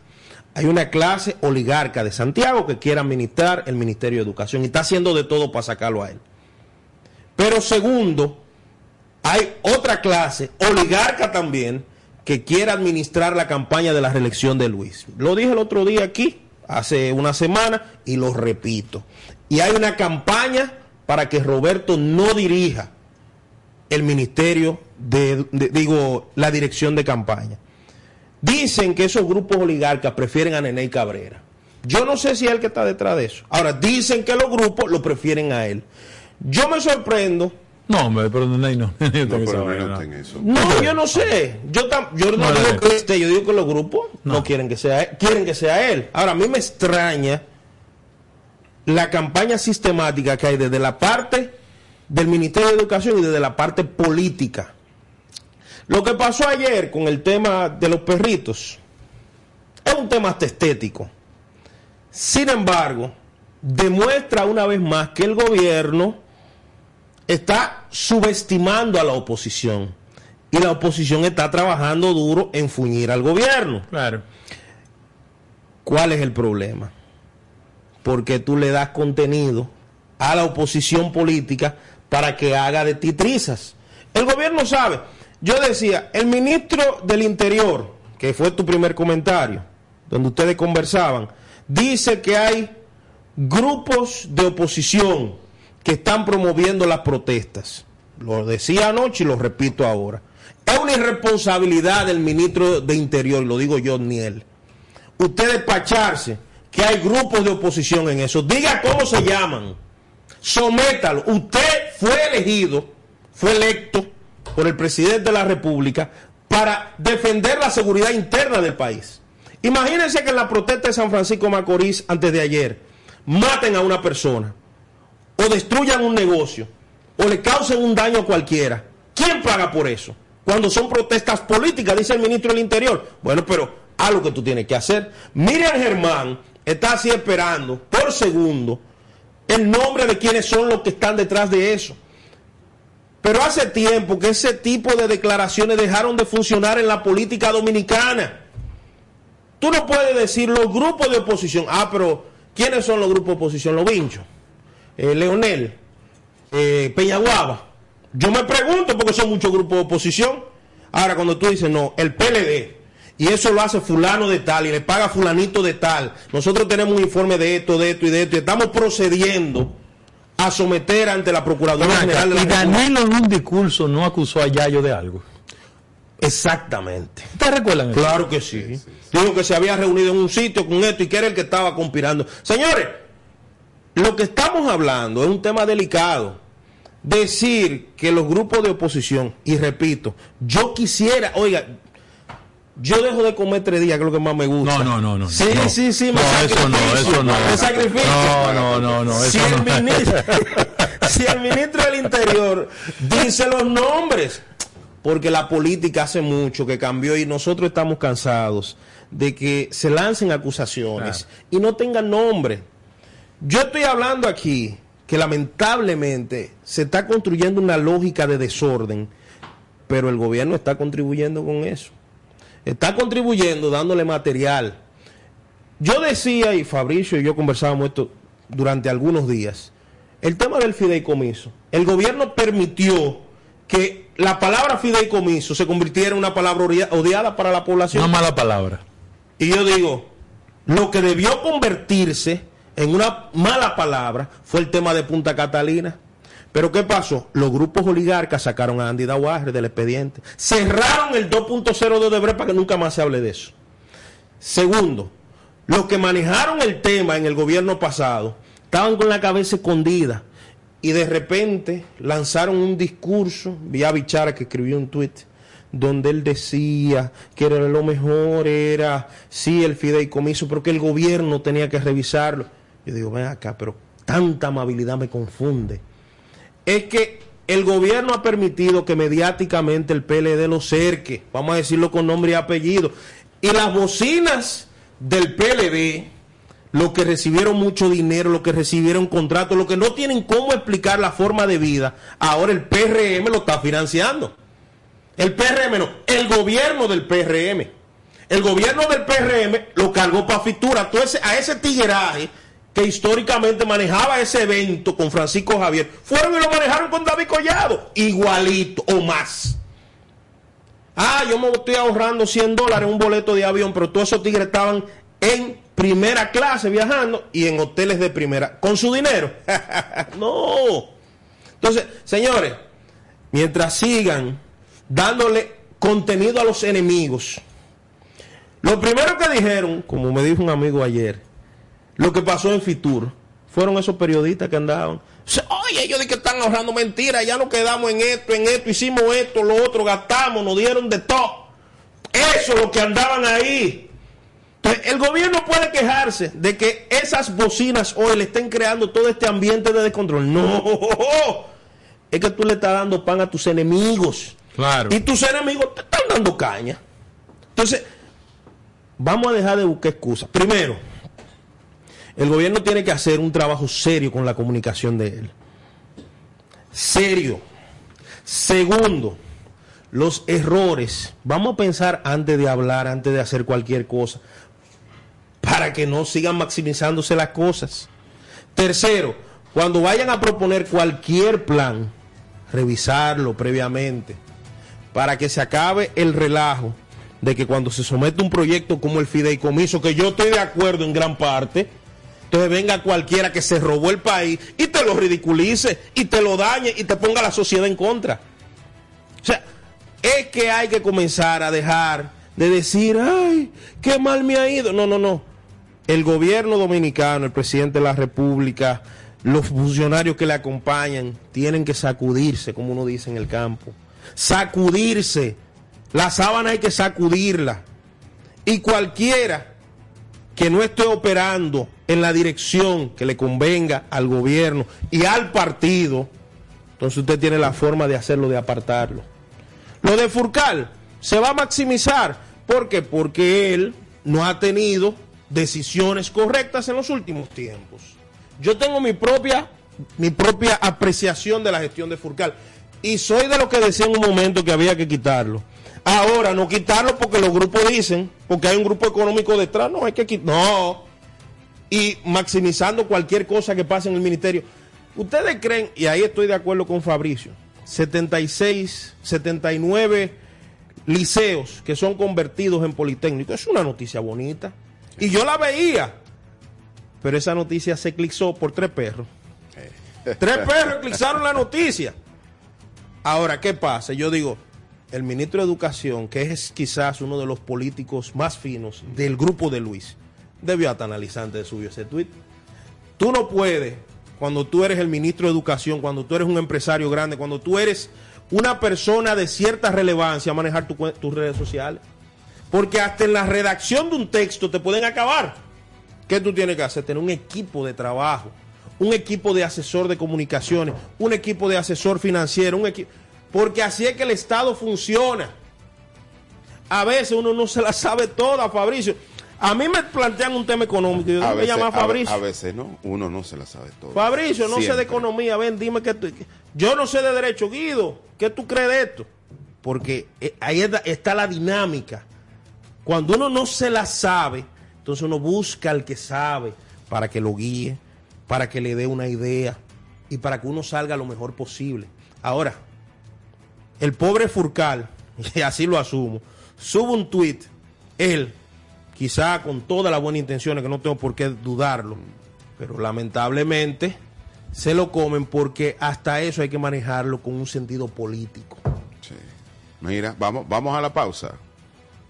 [SPEAKER 15] hay una clase oligarca de Santiago que quiere administrar el Ministerio de Educación y está haciendo de todo para sacarlo a él. Pero segundo, hay otra clase oligarca también que quiere administrar la campaña de la reelección de Luis. Lo dije el otro día aquí, hace una semana y lo repito. Y hay una campaña para que Roberto no dirija el ministerio de, de- digo, la dirección de campaña. Dicen que esos grupos oligarcas prefieren a Nene Cabrera. Yo no sé si es el que está detrás de eso. Ahora, dicen que los grupos lo prefieren a él. Yo me sorprendo.
[SPEAKER 3] No, hombre, pero no, no, no,
[SPEAKER 4] pero eso.
[SPEAKER 15] Yo no sé. Yo, tam- yo no,
[SPEAKER 3] No,
[SPEAKER 15] digo
[SPEAKER 3] no.
[SPEAKER 15] que yo digo que los grupos no, quieren que sea él, quieren que sea él. Ahora, a mí me extraña la campaña sistemática que hay desde la parte del Ministerio de Educación y desde la parte política. Lo que pasó ayer con el tema de los perritos es un tema hasta estético. Sin embargo, demuestra una vez más que el gobierno está subestimando a la oposición y la oposición está trabajando duro en fuñir al gobierno.
[SPEAKER 3] Claro.
[SPEAKER 15] ¿Cuál es el problema? Porque tú le das contenido a la oposición política para que haga de ti trizas. El gobierno sabe. Yo decía, el ministro del Interior, que fue tu primer comentario, donde ustedes conversaban, dice que hay grupos de oposición que están promoviendo las protestas. Lo decía anoche y lo repito ahora. Es una irresponsabilidad del ministro de Interior, lo digo yo, ni él. Usted despacharse que hay grupos de oposición en eso. Diga cómo se llaman. Sométalo. Usted fue elegido, fue electo por el presidente de la República para defender la seguridad interna del país. Imagínense que en la protesta de San Francisco Macorís antes de ayer maten a una persona o destruyan un negocio o le causen un daño a cualquiera. ¿Quién paga por eso? Cuando son protestas políticas, dice el ministro del Interior. Bueno, pero lo que tú tienes que hacer. Miriam Germán está así esperando por segundo el nombre de quienes son los que están detrás de eso. Pero hace tiempo que ese tipo de declaraciones dejaron de funcionar en la política dominicana. Tú no puedes decir los grupos de oposición. Ah, pero ¿quiénes son los grupos de oposición? Los vinchos. Eh, Leonel. Eh, Peñaguaba. Yo me pregunto porque son muchos grupos de oposición. Ahora, cuando tú dices, no, el PLD, y eso lo hace fulano de tal, y le paga fulanito de tal, nosotros tenemos un informe de esto, de esto y de esto, y estamos procediendo a someter ante la Procuraduría General de la
[SPEAKER 3] Y. Danilo en un discurso no acusó a Yayo de algo.
[SPEAKER 15] Exactamente.
[SPEAKER 3] ¿Ustedes recuerdan eso?
[SPEAKER 15] Claro que sí. Dijo que se había reunido en un sitio con esto y que era el que estaba conspirando. Señores, lo que estamos hablando es un tema delicado. Decir que los grupos de oposición, y repito, yo quisiera, oiga, yo dejo de comer tres días, que es lo que más me gusta.
[SPEAKER 3] No, no, no, no.
[SPEAKER 15] Sí,
[SPEAKER 3] no.
[SPEAKER 15] sí, sí, me
[SPEAKER 3] No, eso no, eso no.
[SPEAKER 15] Me sacrifico.
[SPEAKER 3] No, no, no, no,
[SPEAKER 15] Si
[SPEAKER 3] eso
[SPEAKER 15] el,
[SPEAKER 3] no.
[SPEAKER 15] ministro, si el ministro del Interior dice los nombres, porque la política hace mucho que cambió y nosotros estamos cansados de que se lancen acusaciones y no tengan nombre. Yo estoy hablando aquí que lamentablemente se está construyendo una lógica de desorden, pero el gobierno está contribuyendo con eso. Está contribuyendo dándole material. Yo decía, y Fabricio y yo conversábamos esto durante algunos días, el tema del fideicomiso. El gobierno permitió que la palabra fideicomiso se convirtiera en una palabra odia- odiada para la población.
[SPEAKER 3] Una mala palabra.
[SPEAKER 15] Y yo digo, lo que debió convertirse en una mala palabra fue el tema de Punta Catalina. Pero ¿qué pasó? Los grupos oligarcas sacaron a Andy Dawager del expediente. Cerraron el 2.0 de Odebrecht para que nunca más se hable de eso. Segundo, los que manejaron el tema en el gobierno pasado estaban con la cabeza escondida y de repente lanzaron un discurso, vi a Bichara que escribió un tweet donde él decía que era lo mejor era sí el fideicomiso, pero que el gobierno tenía que revisarlo. Yo digo, ven acá, pero tanta amabilidad me confunde. Es que el gobierno ha permitido que mediáticamente el PLD lo cerque, vamos a decirlo con nombre y apellido. Y las bocinas del PLD, los que recibieron mucho dinero, los que recibieron contratos, los que no tienen cómo explicar la forma de vida, ahora el PRM lo está financiando. El PRM no, el gobierno del PRM. El gobierno del PRM lo cargó para Fitura. A ese tigueraje que históricamente manejaba ese evento con Francisco Javier, fueron y lo manejaron con David Collado. Igualito o más. Ah, yo me estoy ahorrando 100 dólares en un boleto de avión, pero todos esos tigres estaban en primera clase viajando y en hoteles de primera, con su dinero. no. Entonces, señores, mientras sigan dándole contenido a los enemigos, lo primero que dijeron, como me dijo un amigo ayer, lo que pasó en Fitur, fueron esos periodistas que andaban. Oye, ellos de que están ahorrando mentiras, ya nos quedamos en esto, en esto, hicimos esto, lo otro, gastamos, nos dieron de todo. Eso es lo que andaban ahí. Entonces, el gobierno puede quejarse de que esas bocinas hoy le estén creando todo este ambiente de descontrol. No, es que tú le estás dando pan a tus enemigos.
[SPEAKER 3] Claro.
[SPEAKER 15] Y tus enemigos te están dando caña. Entonces, vamos a dejar de buscar excusas. Primero, el gobierno tiene que hacer un trabajo serio con la comunicación de él. Serio. Segundo, los errores. Vamos a pensar antes de hablar, antes de hacer cualquier cosa, para que no sigan maximizándose las cosas. Tercero, cuando vayan a proponer cualquier plan, revisarlo previamente, para que se acabe el relajo de que cuando se somete un proyecto como el fideicomiso, que yo estoy de acuerdo en gran parte, entonces venga cualquiera que se robó el país y te lo ridiculice y te lo dañe y te ponga la sociedad en contra. O sea, es que hay que comenzar a dejar de decir, ay, qué mal me ha ido. No, no, no. El gobierno dominicano, el presidente de la República, los funcionarios que le acompañan, tienen que sacudirse, como uno dice en el campo. Sacudirse. La sábana hay que sacudirla. Y cualquiera que no esté operando en la dirección que le convenga al gobierno y al partido, entonces usted tiene la forma de hacerlo, de apartarlo. Lo de Furcal se va a maximizar. ¿Por qué? Porque él no ha tenido decisiones correctas en los últimos tiempos. Yo tengo mi propia, mi propia apreciación de la gestión de Furcal. Y soy de lo que decía en un momento que había que quitarlo. Ahora, no quitarlo porque los grupos dicen, porque hay un grupo económico detrás, no, hay que quitarlo. No. Y maximizando cualquier cosa que pase en el ministerio. Ustedes creen, y ahí estoy de acuerdo con Fabricio, 76, 79 liceos que son convertidos en Politécnico. Es una noticia bonita. Y yo la veía. Pero esa noticia se eclipsó por tres perros. tres perros eclipsaron la noticia. Ahora, ¿qué pasa? Yo digo, el ministro de Educación, que es quizás uno de los políticos más finos del grupo de Luis, debió estar analizando de subió ese tweet. Tú no puedes, cuando tú eres el ministro de Educación, cuando tú eres un empresario grande, cuando tú eres una persona de cierta relevancia, manejar tu, tus redes sociales. Porque hasta en la redacción de un texto te pueden acabar. ¿Qué tú tienes que hacer? Tener un equipo de trabajo, un equipo de asesor de comunicaciones, un equipo de asesor financiero, un equipo porque así es que el Estado funciona. A veces uno no se la sabe toda, Fabricio. A mí me plantean un tema económico yo
[SPEAKER 4] a
[SPEAKER 15] me
[SPEAKER 4] veces,
[SPEAKER 15] llama Fabricio.
[SPEAKER 4] A, a, veces no, uno no se la sabe toda.
[SPEAKER 15] Fabricio, no Siempre. sé de economía, ven, dime que tú, yo no sé de derecho, Guido, ¿qué tú crees de esto? Porque ahí está la dinámica. Cuando uno no se la sabe, entonces uno busca al que sabe para que lo guíe, para que le dé una idea y para que uno salga lo mejor posible. Ahora, el pobre Furcal, y así lo asumo, sube un tweet, él, quizá con todas las buenas intenciones, que no tengo por qué dudarlo, pero lamentablemente se lo comen porque hasta eso hay que manejarlo con un sentido político.
[SPEAKER 4] Sí. Mira, vamos, vamos a la pausa.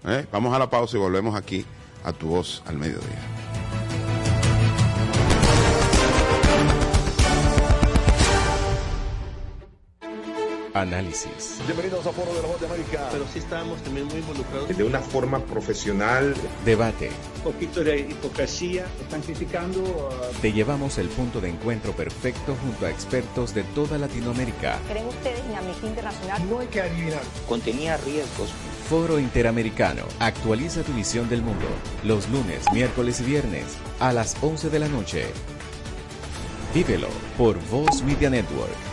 [SPEAKER 4] ¿eh? Vamos a la pausa y volvemos aquí a tu voz al mediodía.
[SPEAKER 5] Análisis.
[SPEAKER 12] Bienvenidos a Foro de la Voz de América.
[SPEAKER 16] Pero sí estamos también muy involucrados.
[SPEAKER 12] De una forma profesional.
[SPEAKER 5] Debate.
[SPEAKER 13] Un poquito de hipocresía.
[SPEAKER 16] Están criticando. Uh...
[SPEAKER 5] Te llevamos el punto de encuentro perfecto junto a expertos de toda Latinoamérica.
[SPEAKER 8] ¿Creen ustedes en Amnistía Internacional?
[SPEAKER 16] No hay que adivinar.
[SPEAKER 17] Contenía riesgos.
[SPEAKER 5] Foro Interamericano. Actualiza tu visión del mundo. Los lunes, miércoles y viernes a las 11 de la noche. Vívelo por Voz Media Network.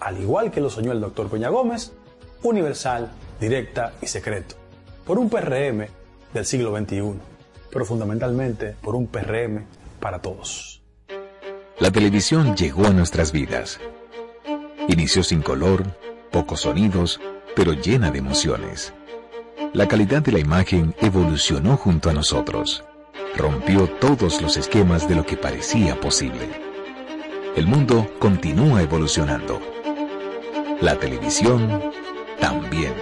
[SPEAKER 6] al igual que lo soñó el doctor Peña Gómez, universal, directa y secreto, por un PRM del siglo XXI, pero fundamentalmente por un PRM para todos.
[SPEAKER 10] La televisión llegó a nuestras vidas. Inició sin color, pocos sonidos, pero llena de emociones. La calidad de la imagen evolucionó junto a nosotros. Rompió todos los esquemas de lo que parecía posible. El mundo continúa evolucionando. La televisión también.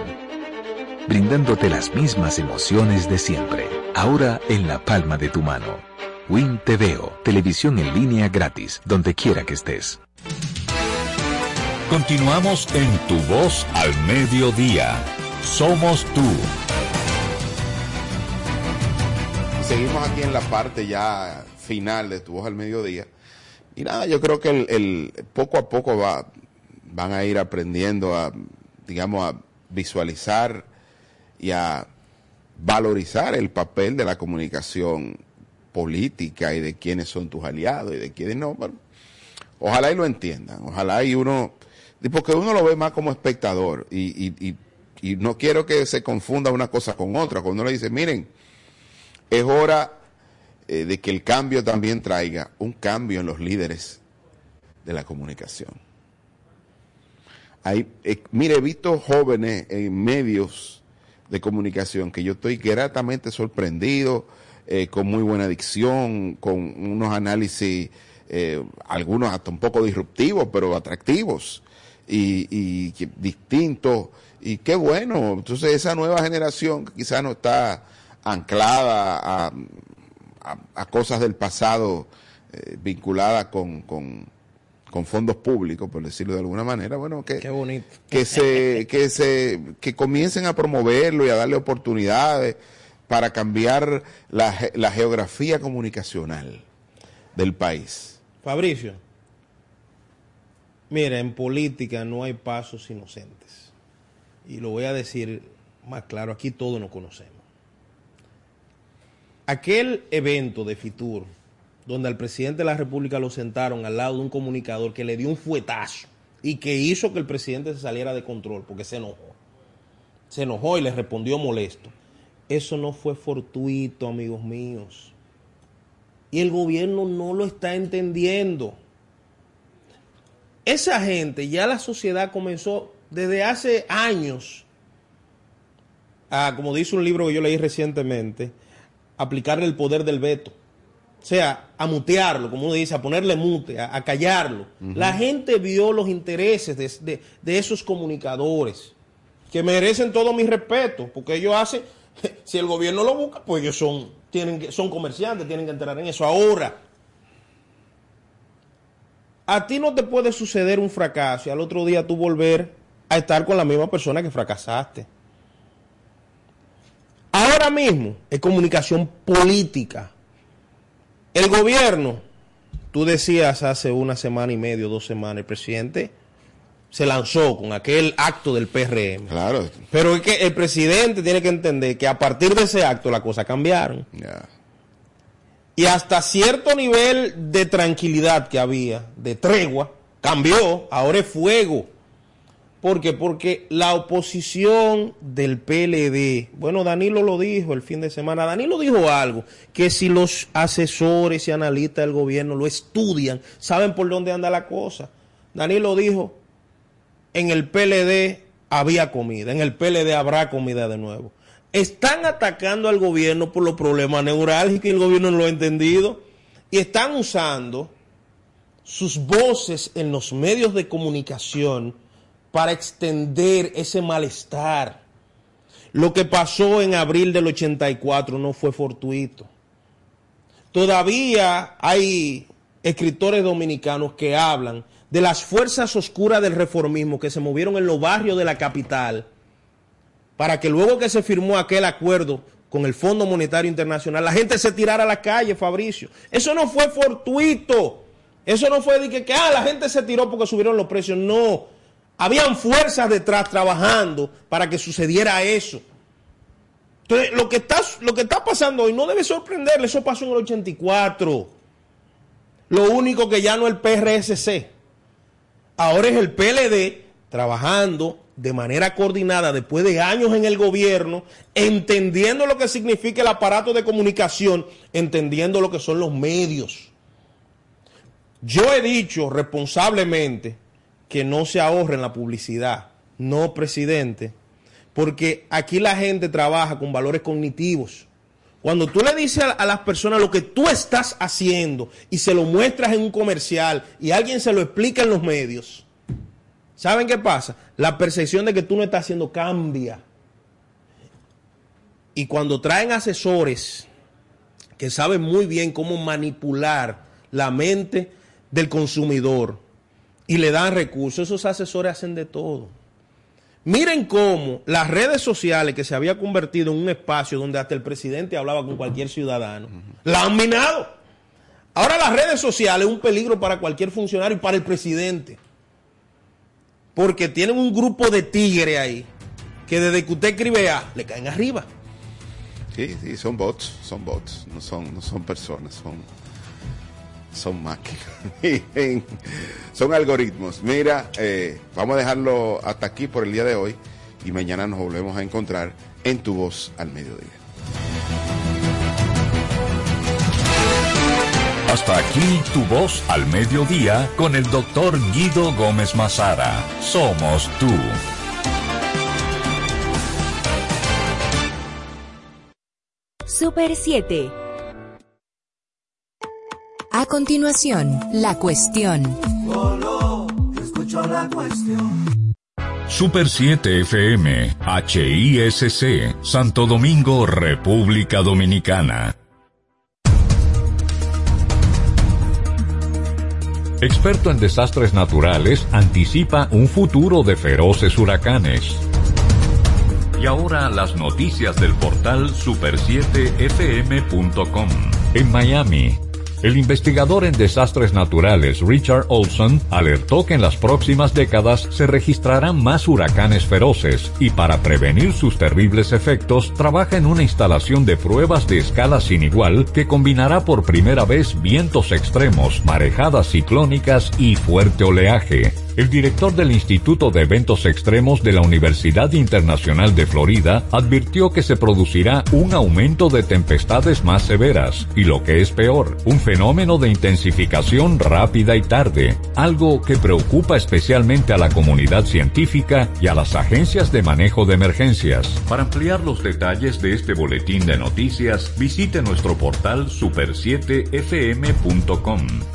[SPEAKER 10] Brindándote las mismas emociones de siempre. Ahora en la palma de tu mano. Win TVO, televisión en línea gratis, donde quiera que estés.
[SPEAKER 2] Continuamos en Tu Voz al Mediodía. Somos tú.
[SPEAKER 4] Seguimos aquí en la parte ya final de Tu Voz al Mediodía. Y nada, yo creo que el, el poco a poco va, van a ir aprendiendo a, digamos, a visualizar y a valorizar el papel de la comunicación política y de quiénes son tus aliados y de quiénes no. Ojalá y lo entiendan, ojalá y uno, porque uno lo ve más como espectador y, y, y, y no quiero que se confunda una cosa con otra. Cuando uno le dice, miren, es hora eh, de que el cambio también traiga un cambio en los líderes de la comunicación. Hay, eh, mire, he visto jóvenes en medios de comunicación que yo estoy gratamente sorprendido, eh, con muy buena dicción, con unos análisis, eh, algunos hasta un poco disruptivos, pero atractivos y, y distintos. Y qué bueno. Entonces, esa nueva generación que quizás no está anclada a, a- a cosas del pasado vinculadas con, con, con fondos públicos, por decirlo de alguna manera, bueno, que,
[SPEAKER 15] Qué bonito.
[SPEAKER 4] que se que se que comiencen a promoverlo y a darle oportunidades para cambiar la, la geografía comunicacional del país.
[SPEAKER 15] Fabricio, mira, en política no hay pasos inocentes. Y lo voy a decir más claro, aquí todos nos conocemos. Aquel evento de Fitur, donde al presidente de la República lo sentaron al lado de un comunicador que le dio un fuetazo y que hizo que el presidente se saliera de control porque se enojó. Se enojó y le respondió molesto. Eso no fue fortuito, amigos míos. Y el gobierno no lo está entendiendo. Esa gente, ya la sociedad comenzó desde hace años a, como dice un libro que yo leí recientemente, aplicarle el poder del veto. O sea, a mutearlo, como uno dice, a ponerle mute, a, a callarlo. La gente vio los intereses de, de- de esos comunicadores, que merecen todo mi respeto, porque ellos hacen, si el gobierno lo busca, pues ellos son, tienen que, son comerciantes, tienen que entrar en eso. Ahora, a ti no te puede suceder un fracaso y al otro día tú volver a estar con la misma persona que fracasaste. Ahora mismo es comunicación política. El gobierno, tú decías hace una semana y media, dos semanas, el presidente se lanzó con aquel acto del PRM.
[SPEAKER 4] Claro.
[SPEAKER 15] Pero es que el presidente tiene que entender que a partir de ese acto las cosas cambiaron. Y hasta cierto nivel de tranquilidad que había, de tregua, cambió. Ahora es fuego. ¿Por qué? Porque la oposición del PLD, bueno, Danilo lo dijo el fin de semana, Danilo dijo algo, que si los asesores y analistas del gobierno lo estudian, saben por dónde anda la cosa. Danilo dijo, en el PLD había comida, en el PLD habrá comida de nuevo. Están atacando al gobierno por los problemas neurálgicos y el gobierno no lo ha entendido. Y están usando sus voces en los medios de comunicación para extender ese malestar. Lo que pasó en abril del 84 no fue fortuito. Todavía hay escritores dominicanos que hablan de las fuerzas oscuras del reformismo que se movieron en los barrios de la capital para que luego que se firmó aquel acuerdo con el Fondo Monetario Internacional, la gente se tirara a la calle, Fabricio. Eso no fue fortuito. Eso no fue de que, que ah, la gente se tiró porque subieron los precios. No. Habían fuerzas detrás trabajando para que sucediera eso. Entonces, lo que, está, lo que está pasando hoy no debe sorprenderle, eso pasó en el 84. Lo único que ya no es el PRSC, ahora es el PLD trabajando de manera coordinada después de años en el gobierno, entendiendo lo que significa el aparato de comunicación, entendiendo lo que son los medios. Yo he dicho responsablemente que no se ahorren la publicidad, no presidente, porque aquí la gente trabaja con valores cognitivos. Cuando tú le dices a, a, las personas lo que tú estás haciendo y se lo muestras en un comercial y alguien se lo explica en los medios, ¿saben qué pasa? La percepción de que tú no estás haciendo cambia. Y cuando traen asesores que saben muy bien cómo manipular la mente del consumidor y le dan recursos, esos asesores hacen de todo. Miren cómo las redes sociales que se había convertido en un espacio donde hasta el presidente hablaba con cualquier ciudadano, la han minado. Ahora las redes sociales es un peligro para cualquier funcionario y para el presidente. Porque tienen un grupo de tigres ahí que desde que usted escribe A, le caen arriba.
[SPEAKER 4] Sí, sí, son bots, son bots, no son, no son personas, son, son máquinas, son algoritmos. Mira, eh, vamos a dejarlo hasta aquí por el día de hoy y mañana nos volvemos a encontrar en Tu Voz al Mediodía.
[SPEAKER 2] Hasta aquí Tu Voz al Mediodía con el doctor Guido Gómez Mazara. Somos tú.
[SPEAKER 18] Super 7. A continuación, la cuestión.
[SPEAKER 17] Solo escucho la cuestión.
[SPEAKER 2] Super 7 FM, HISC, Santo Domingo, República Dominicana. Experto en desastres naturales, anticipa un futuro de feroces huracanes. Y ahora las noticias del portal super7fm.com. En Miami, el investigador en desastres naturales Richard Olson alertó que en las próximas décadas se registrarán más huracanes feroces y para prevenir sus terribles efectos trabaja en una instalación de pruebas de escala sin igual que combinará por primera vez vientos extremos, marejadas ciclónicas y fuerte oleaje. El director del Instituto de Eventos Extremos de la Universidad Internacional de Florida advirtió que se producirá un aumento de tempestades más severas y lo que es peor, un fenómeno de intensificación rápida y tarde, algo que preocupa especialmente a la comunidad científica y a las agencias de manejo de emergencias. Para ampliar los detalles de este boletín de noticias, visite nuestro portal super7fm.com.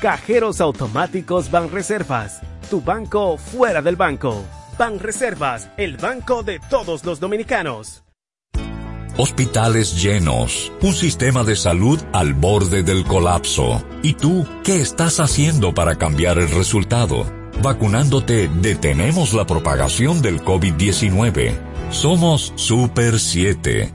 [SPEAKER 19] Cajeros automáticos Banreservas. Tu banco fuera del banco. Banreservas, el banco de todos los dominicanos.
[SPEAKER 2] Hospitales llenos, un sistema de salud al borde del colapso. ¿Y tú qué estás haciendo para cambiar el resultado? Vacunándote detenemos la propagación del COVID-19. Somos Super 7.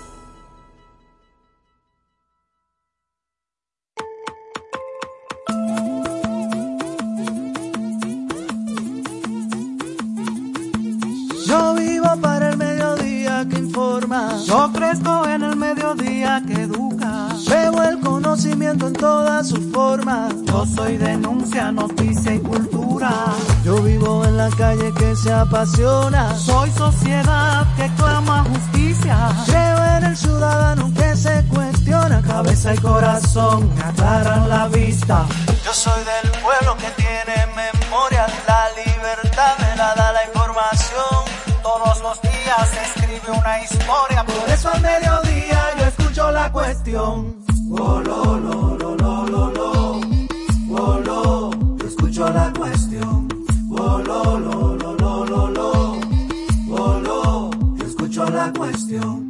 [SPEAKER 17] Yo crezco en el mediodía que educa. Veo el conocimiento en todas sus formas. Yo soy denuncia, noticia y cultura. Yo vivo en la calle que se apasiona. Soy sociedad que clama justicia. Creo en el ciudadano que se cuestiona. Cabeza y corazón me aclaran la vista. Yo soy del pueblo que tiene memoria. La libertad me la da la información. Todos los días una historia. Por eso al mediodía yo escucho la cuestión. Oh, lo, lo, lo, lo, lo, lo. Oh, lo, yo escucho la cuestión. Oh, lo, lo, lo, lo, lo, lo. Oh, lo, yo escucho la cuestión.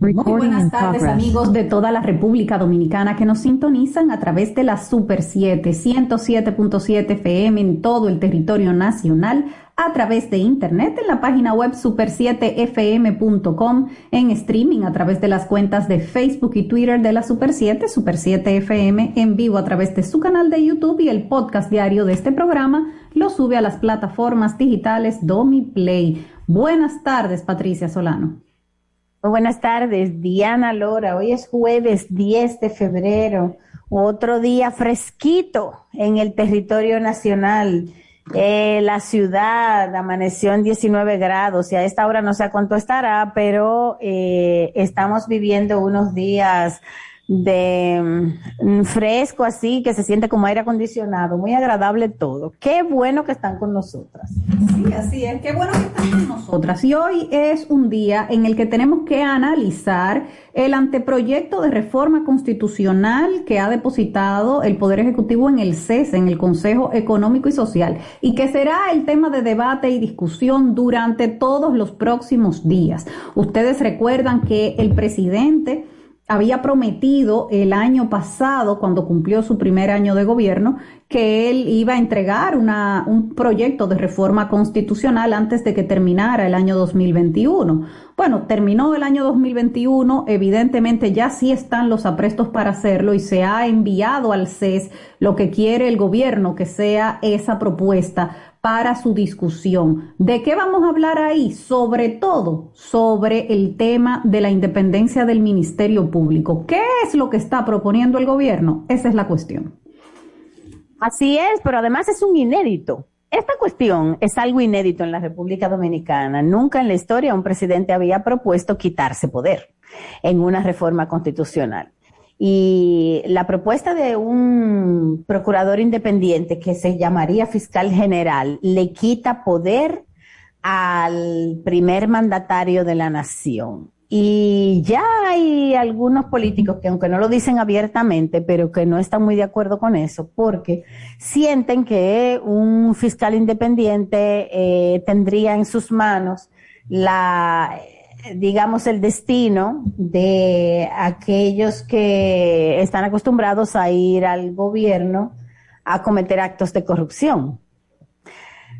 [SPEAKER 20] Muy buenas tardes amigos de toda la República Dominicana que nos sintonizan a través de la Super 7, 107.7 FM en todo el territorio nacional, a través de internet en la página web super7fm.com, en streaming a través de las cuentas de Facebook y Twitter de la Super 7, Super 7 FM, en vivo a través de su canal de YouTube y el podcast diario de este programa lo sube a las plataformas digitales Domi Play. Buenas tardes, Patricia Solano.
[SPEAKER 21] Buenas tardes, Diana Lora. Hoy es jueves 10 de febrero, otro día fresquito en el territorio nacional. Eh, la ciudad amaneció en 19 grados y a esta hora no sé a cuánto estará, pero eh, estamos viviendo unos días de mm, fresco así, que se siente como aire acondicionado, muy agradable todo. Qué bueno que están con nosotras.
[SPEAKER 20] Sí, así es, qué bueno que están con nosotras. Y hoy es un día en el que tenemos que analizar el anteproyecto de reforma constitucional que ha depositado el Poder Ejecutivo en el CES, en el Consejo Económico y Social, y que será el tema de debate y discusión durante todos los próximos días. Ustedes recuerdan que el presidente había prometido el año pasado, cuando cumplió su primer año de gobierno, que él iba a entregar una, un proyecto de reforma constitucional antes de que terminara el año 2021. Bueno, terminó el año 2021, evidentemente ya sí están los aprestos para hacerlo y se ha enviado al CES lo que quiere el gobierno que sea esa propuesta para su discusión. ¿De qué vamos a hablar ahí? Sobre todo sobre el tema de la independencia del Ministerio Público. ¿Qué es lo que está proponiendo el gobierno? Esa es la cuestión.
[SPEAKER 21] Así es, pero además es un inédito. Esta cuestión es algo inédito en la República Dominicana. Nunca en la historia un presidente había propuesto quitarse poder en una reforma constitucional. Y la propuesta de un procurador independiente que se llamaría fiscal general le quita poder al primer mandatario de la nación. Y ya hay algunos políticos que aunque no lo dicen abiertamente, pero que no están muy de acuerdo con eso, porque sienten que un fiscal independiente eh, tendría en sus manos la, digamos, el destino de aquellos que están acostumbrados a ir al gobierno a cometer actos de corrupción.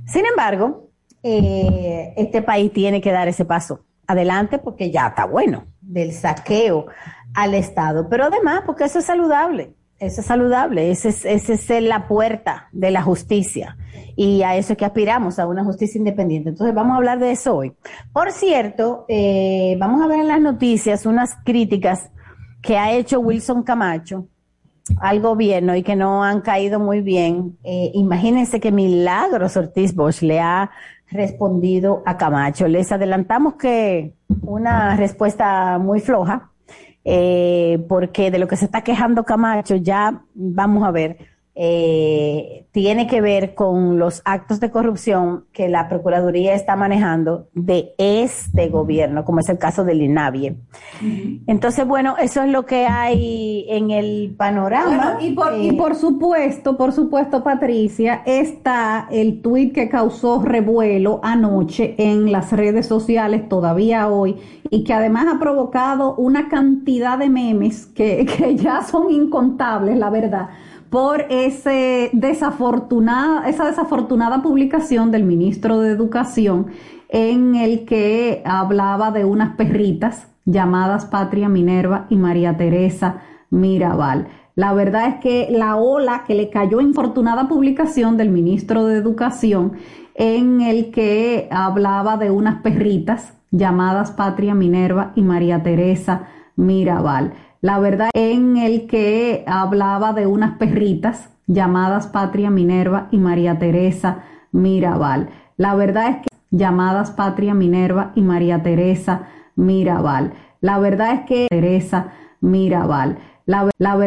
[SPEAKER 21] Sin embargo, eh, este país tiene que dar ese paso adelante porque ya está bueno del saqueo al Estado, pero además porque eso es saludable, eso es saludable, es, ese es la puerta de la justicia y a eso es que aspiramos, a una justicia independiente. Entonces vamos a hablar de eso hoy. Por cierto, eh, vamos a ver en las noticias unas críticas que ha hecho Wilson Camacho al gobierno y que no han caído muy bien. Eh, imagínense que Milagros Ortiz Bosch le ha respondido a Camacho. Les adelantamos que una respuesta muy floja, eh, porque de lo que se está quejando Camacho ya vamos a ver eh, tiene que ver con los actos de corrupción que la Procuraduría está manejando de este gobierno, como es el caso del INAVIE. Entonces, bueno, eso es lo que hay en el panorama.
[SPEAKER 20] y, por, y por supuesto, por supuesto, Patricia, está el tuit que causó revuelo anoche en las redes sociales, todavía hoy, y que además ha provocado una cantidad de memes que, que ya son incontables, la verdad por esa desafortunada publicación del ministro de Educación en el que hablaba de unas perritas llamadas Patria Minerva y María Teresa Mirabal. La verdad es que la ola que le cayó infortunada publicación del ministro de Educación en el que hablaba de unas perritas llamadas Patria Minerva y María Teresa Mirabal. La verdad en el que hablaba de unas perritas llamadas Patria Minerva y María Teresa Mirabal. La verdad es que llamadas Patria Minerva y María Teresa Mirabal. La verdad es que Teresa Mirabal. La, la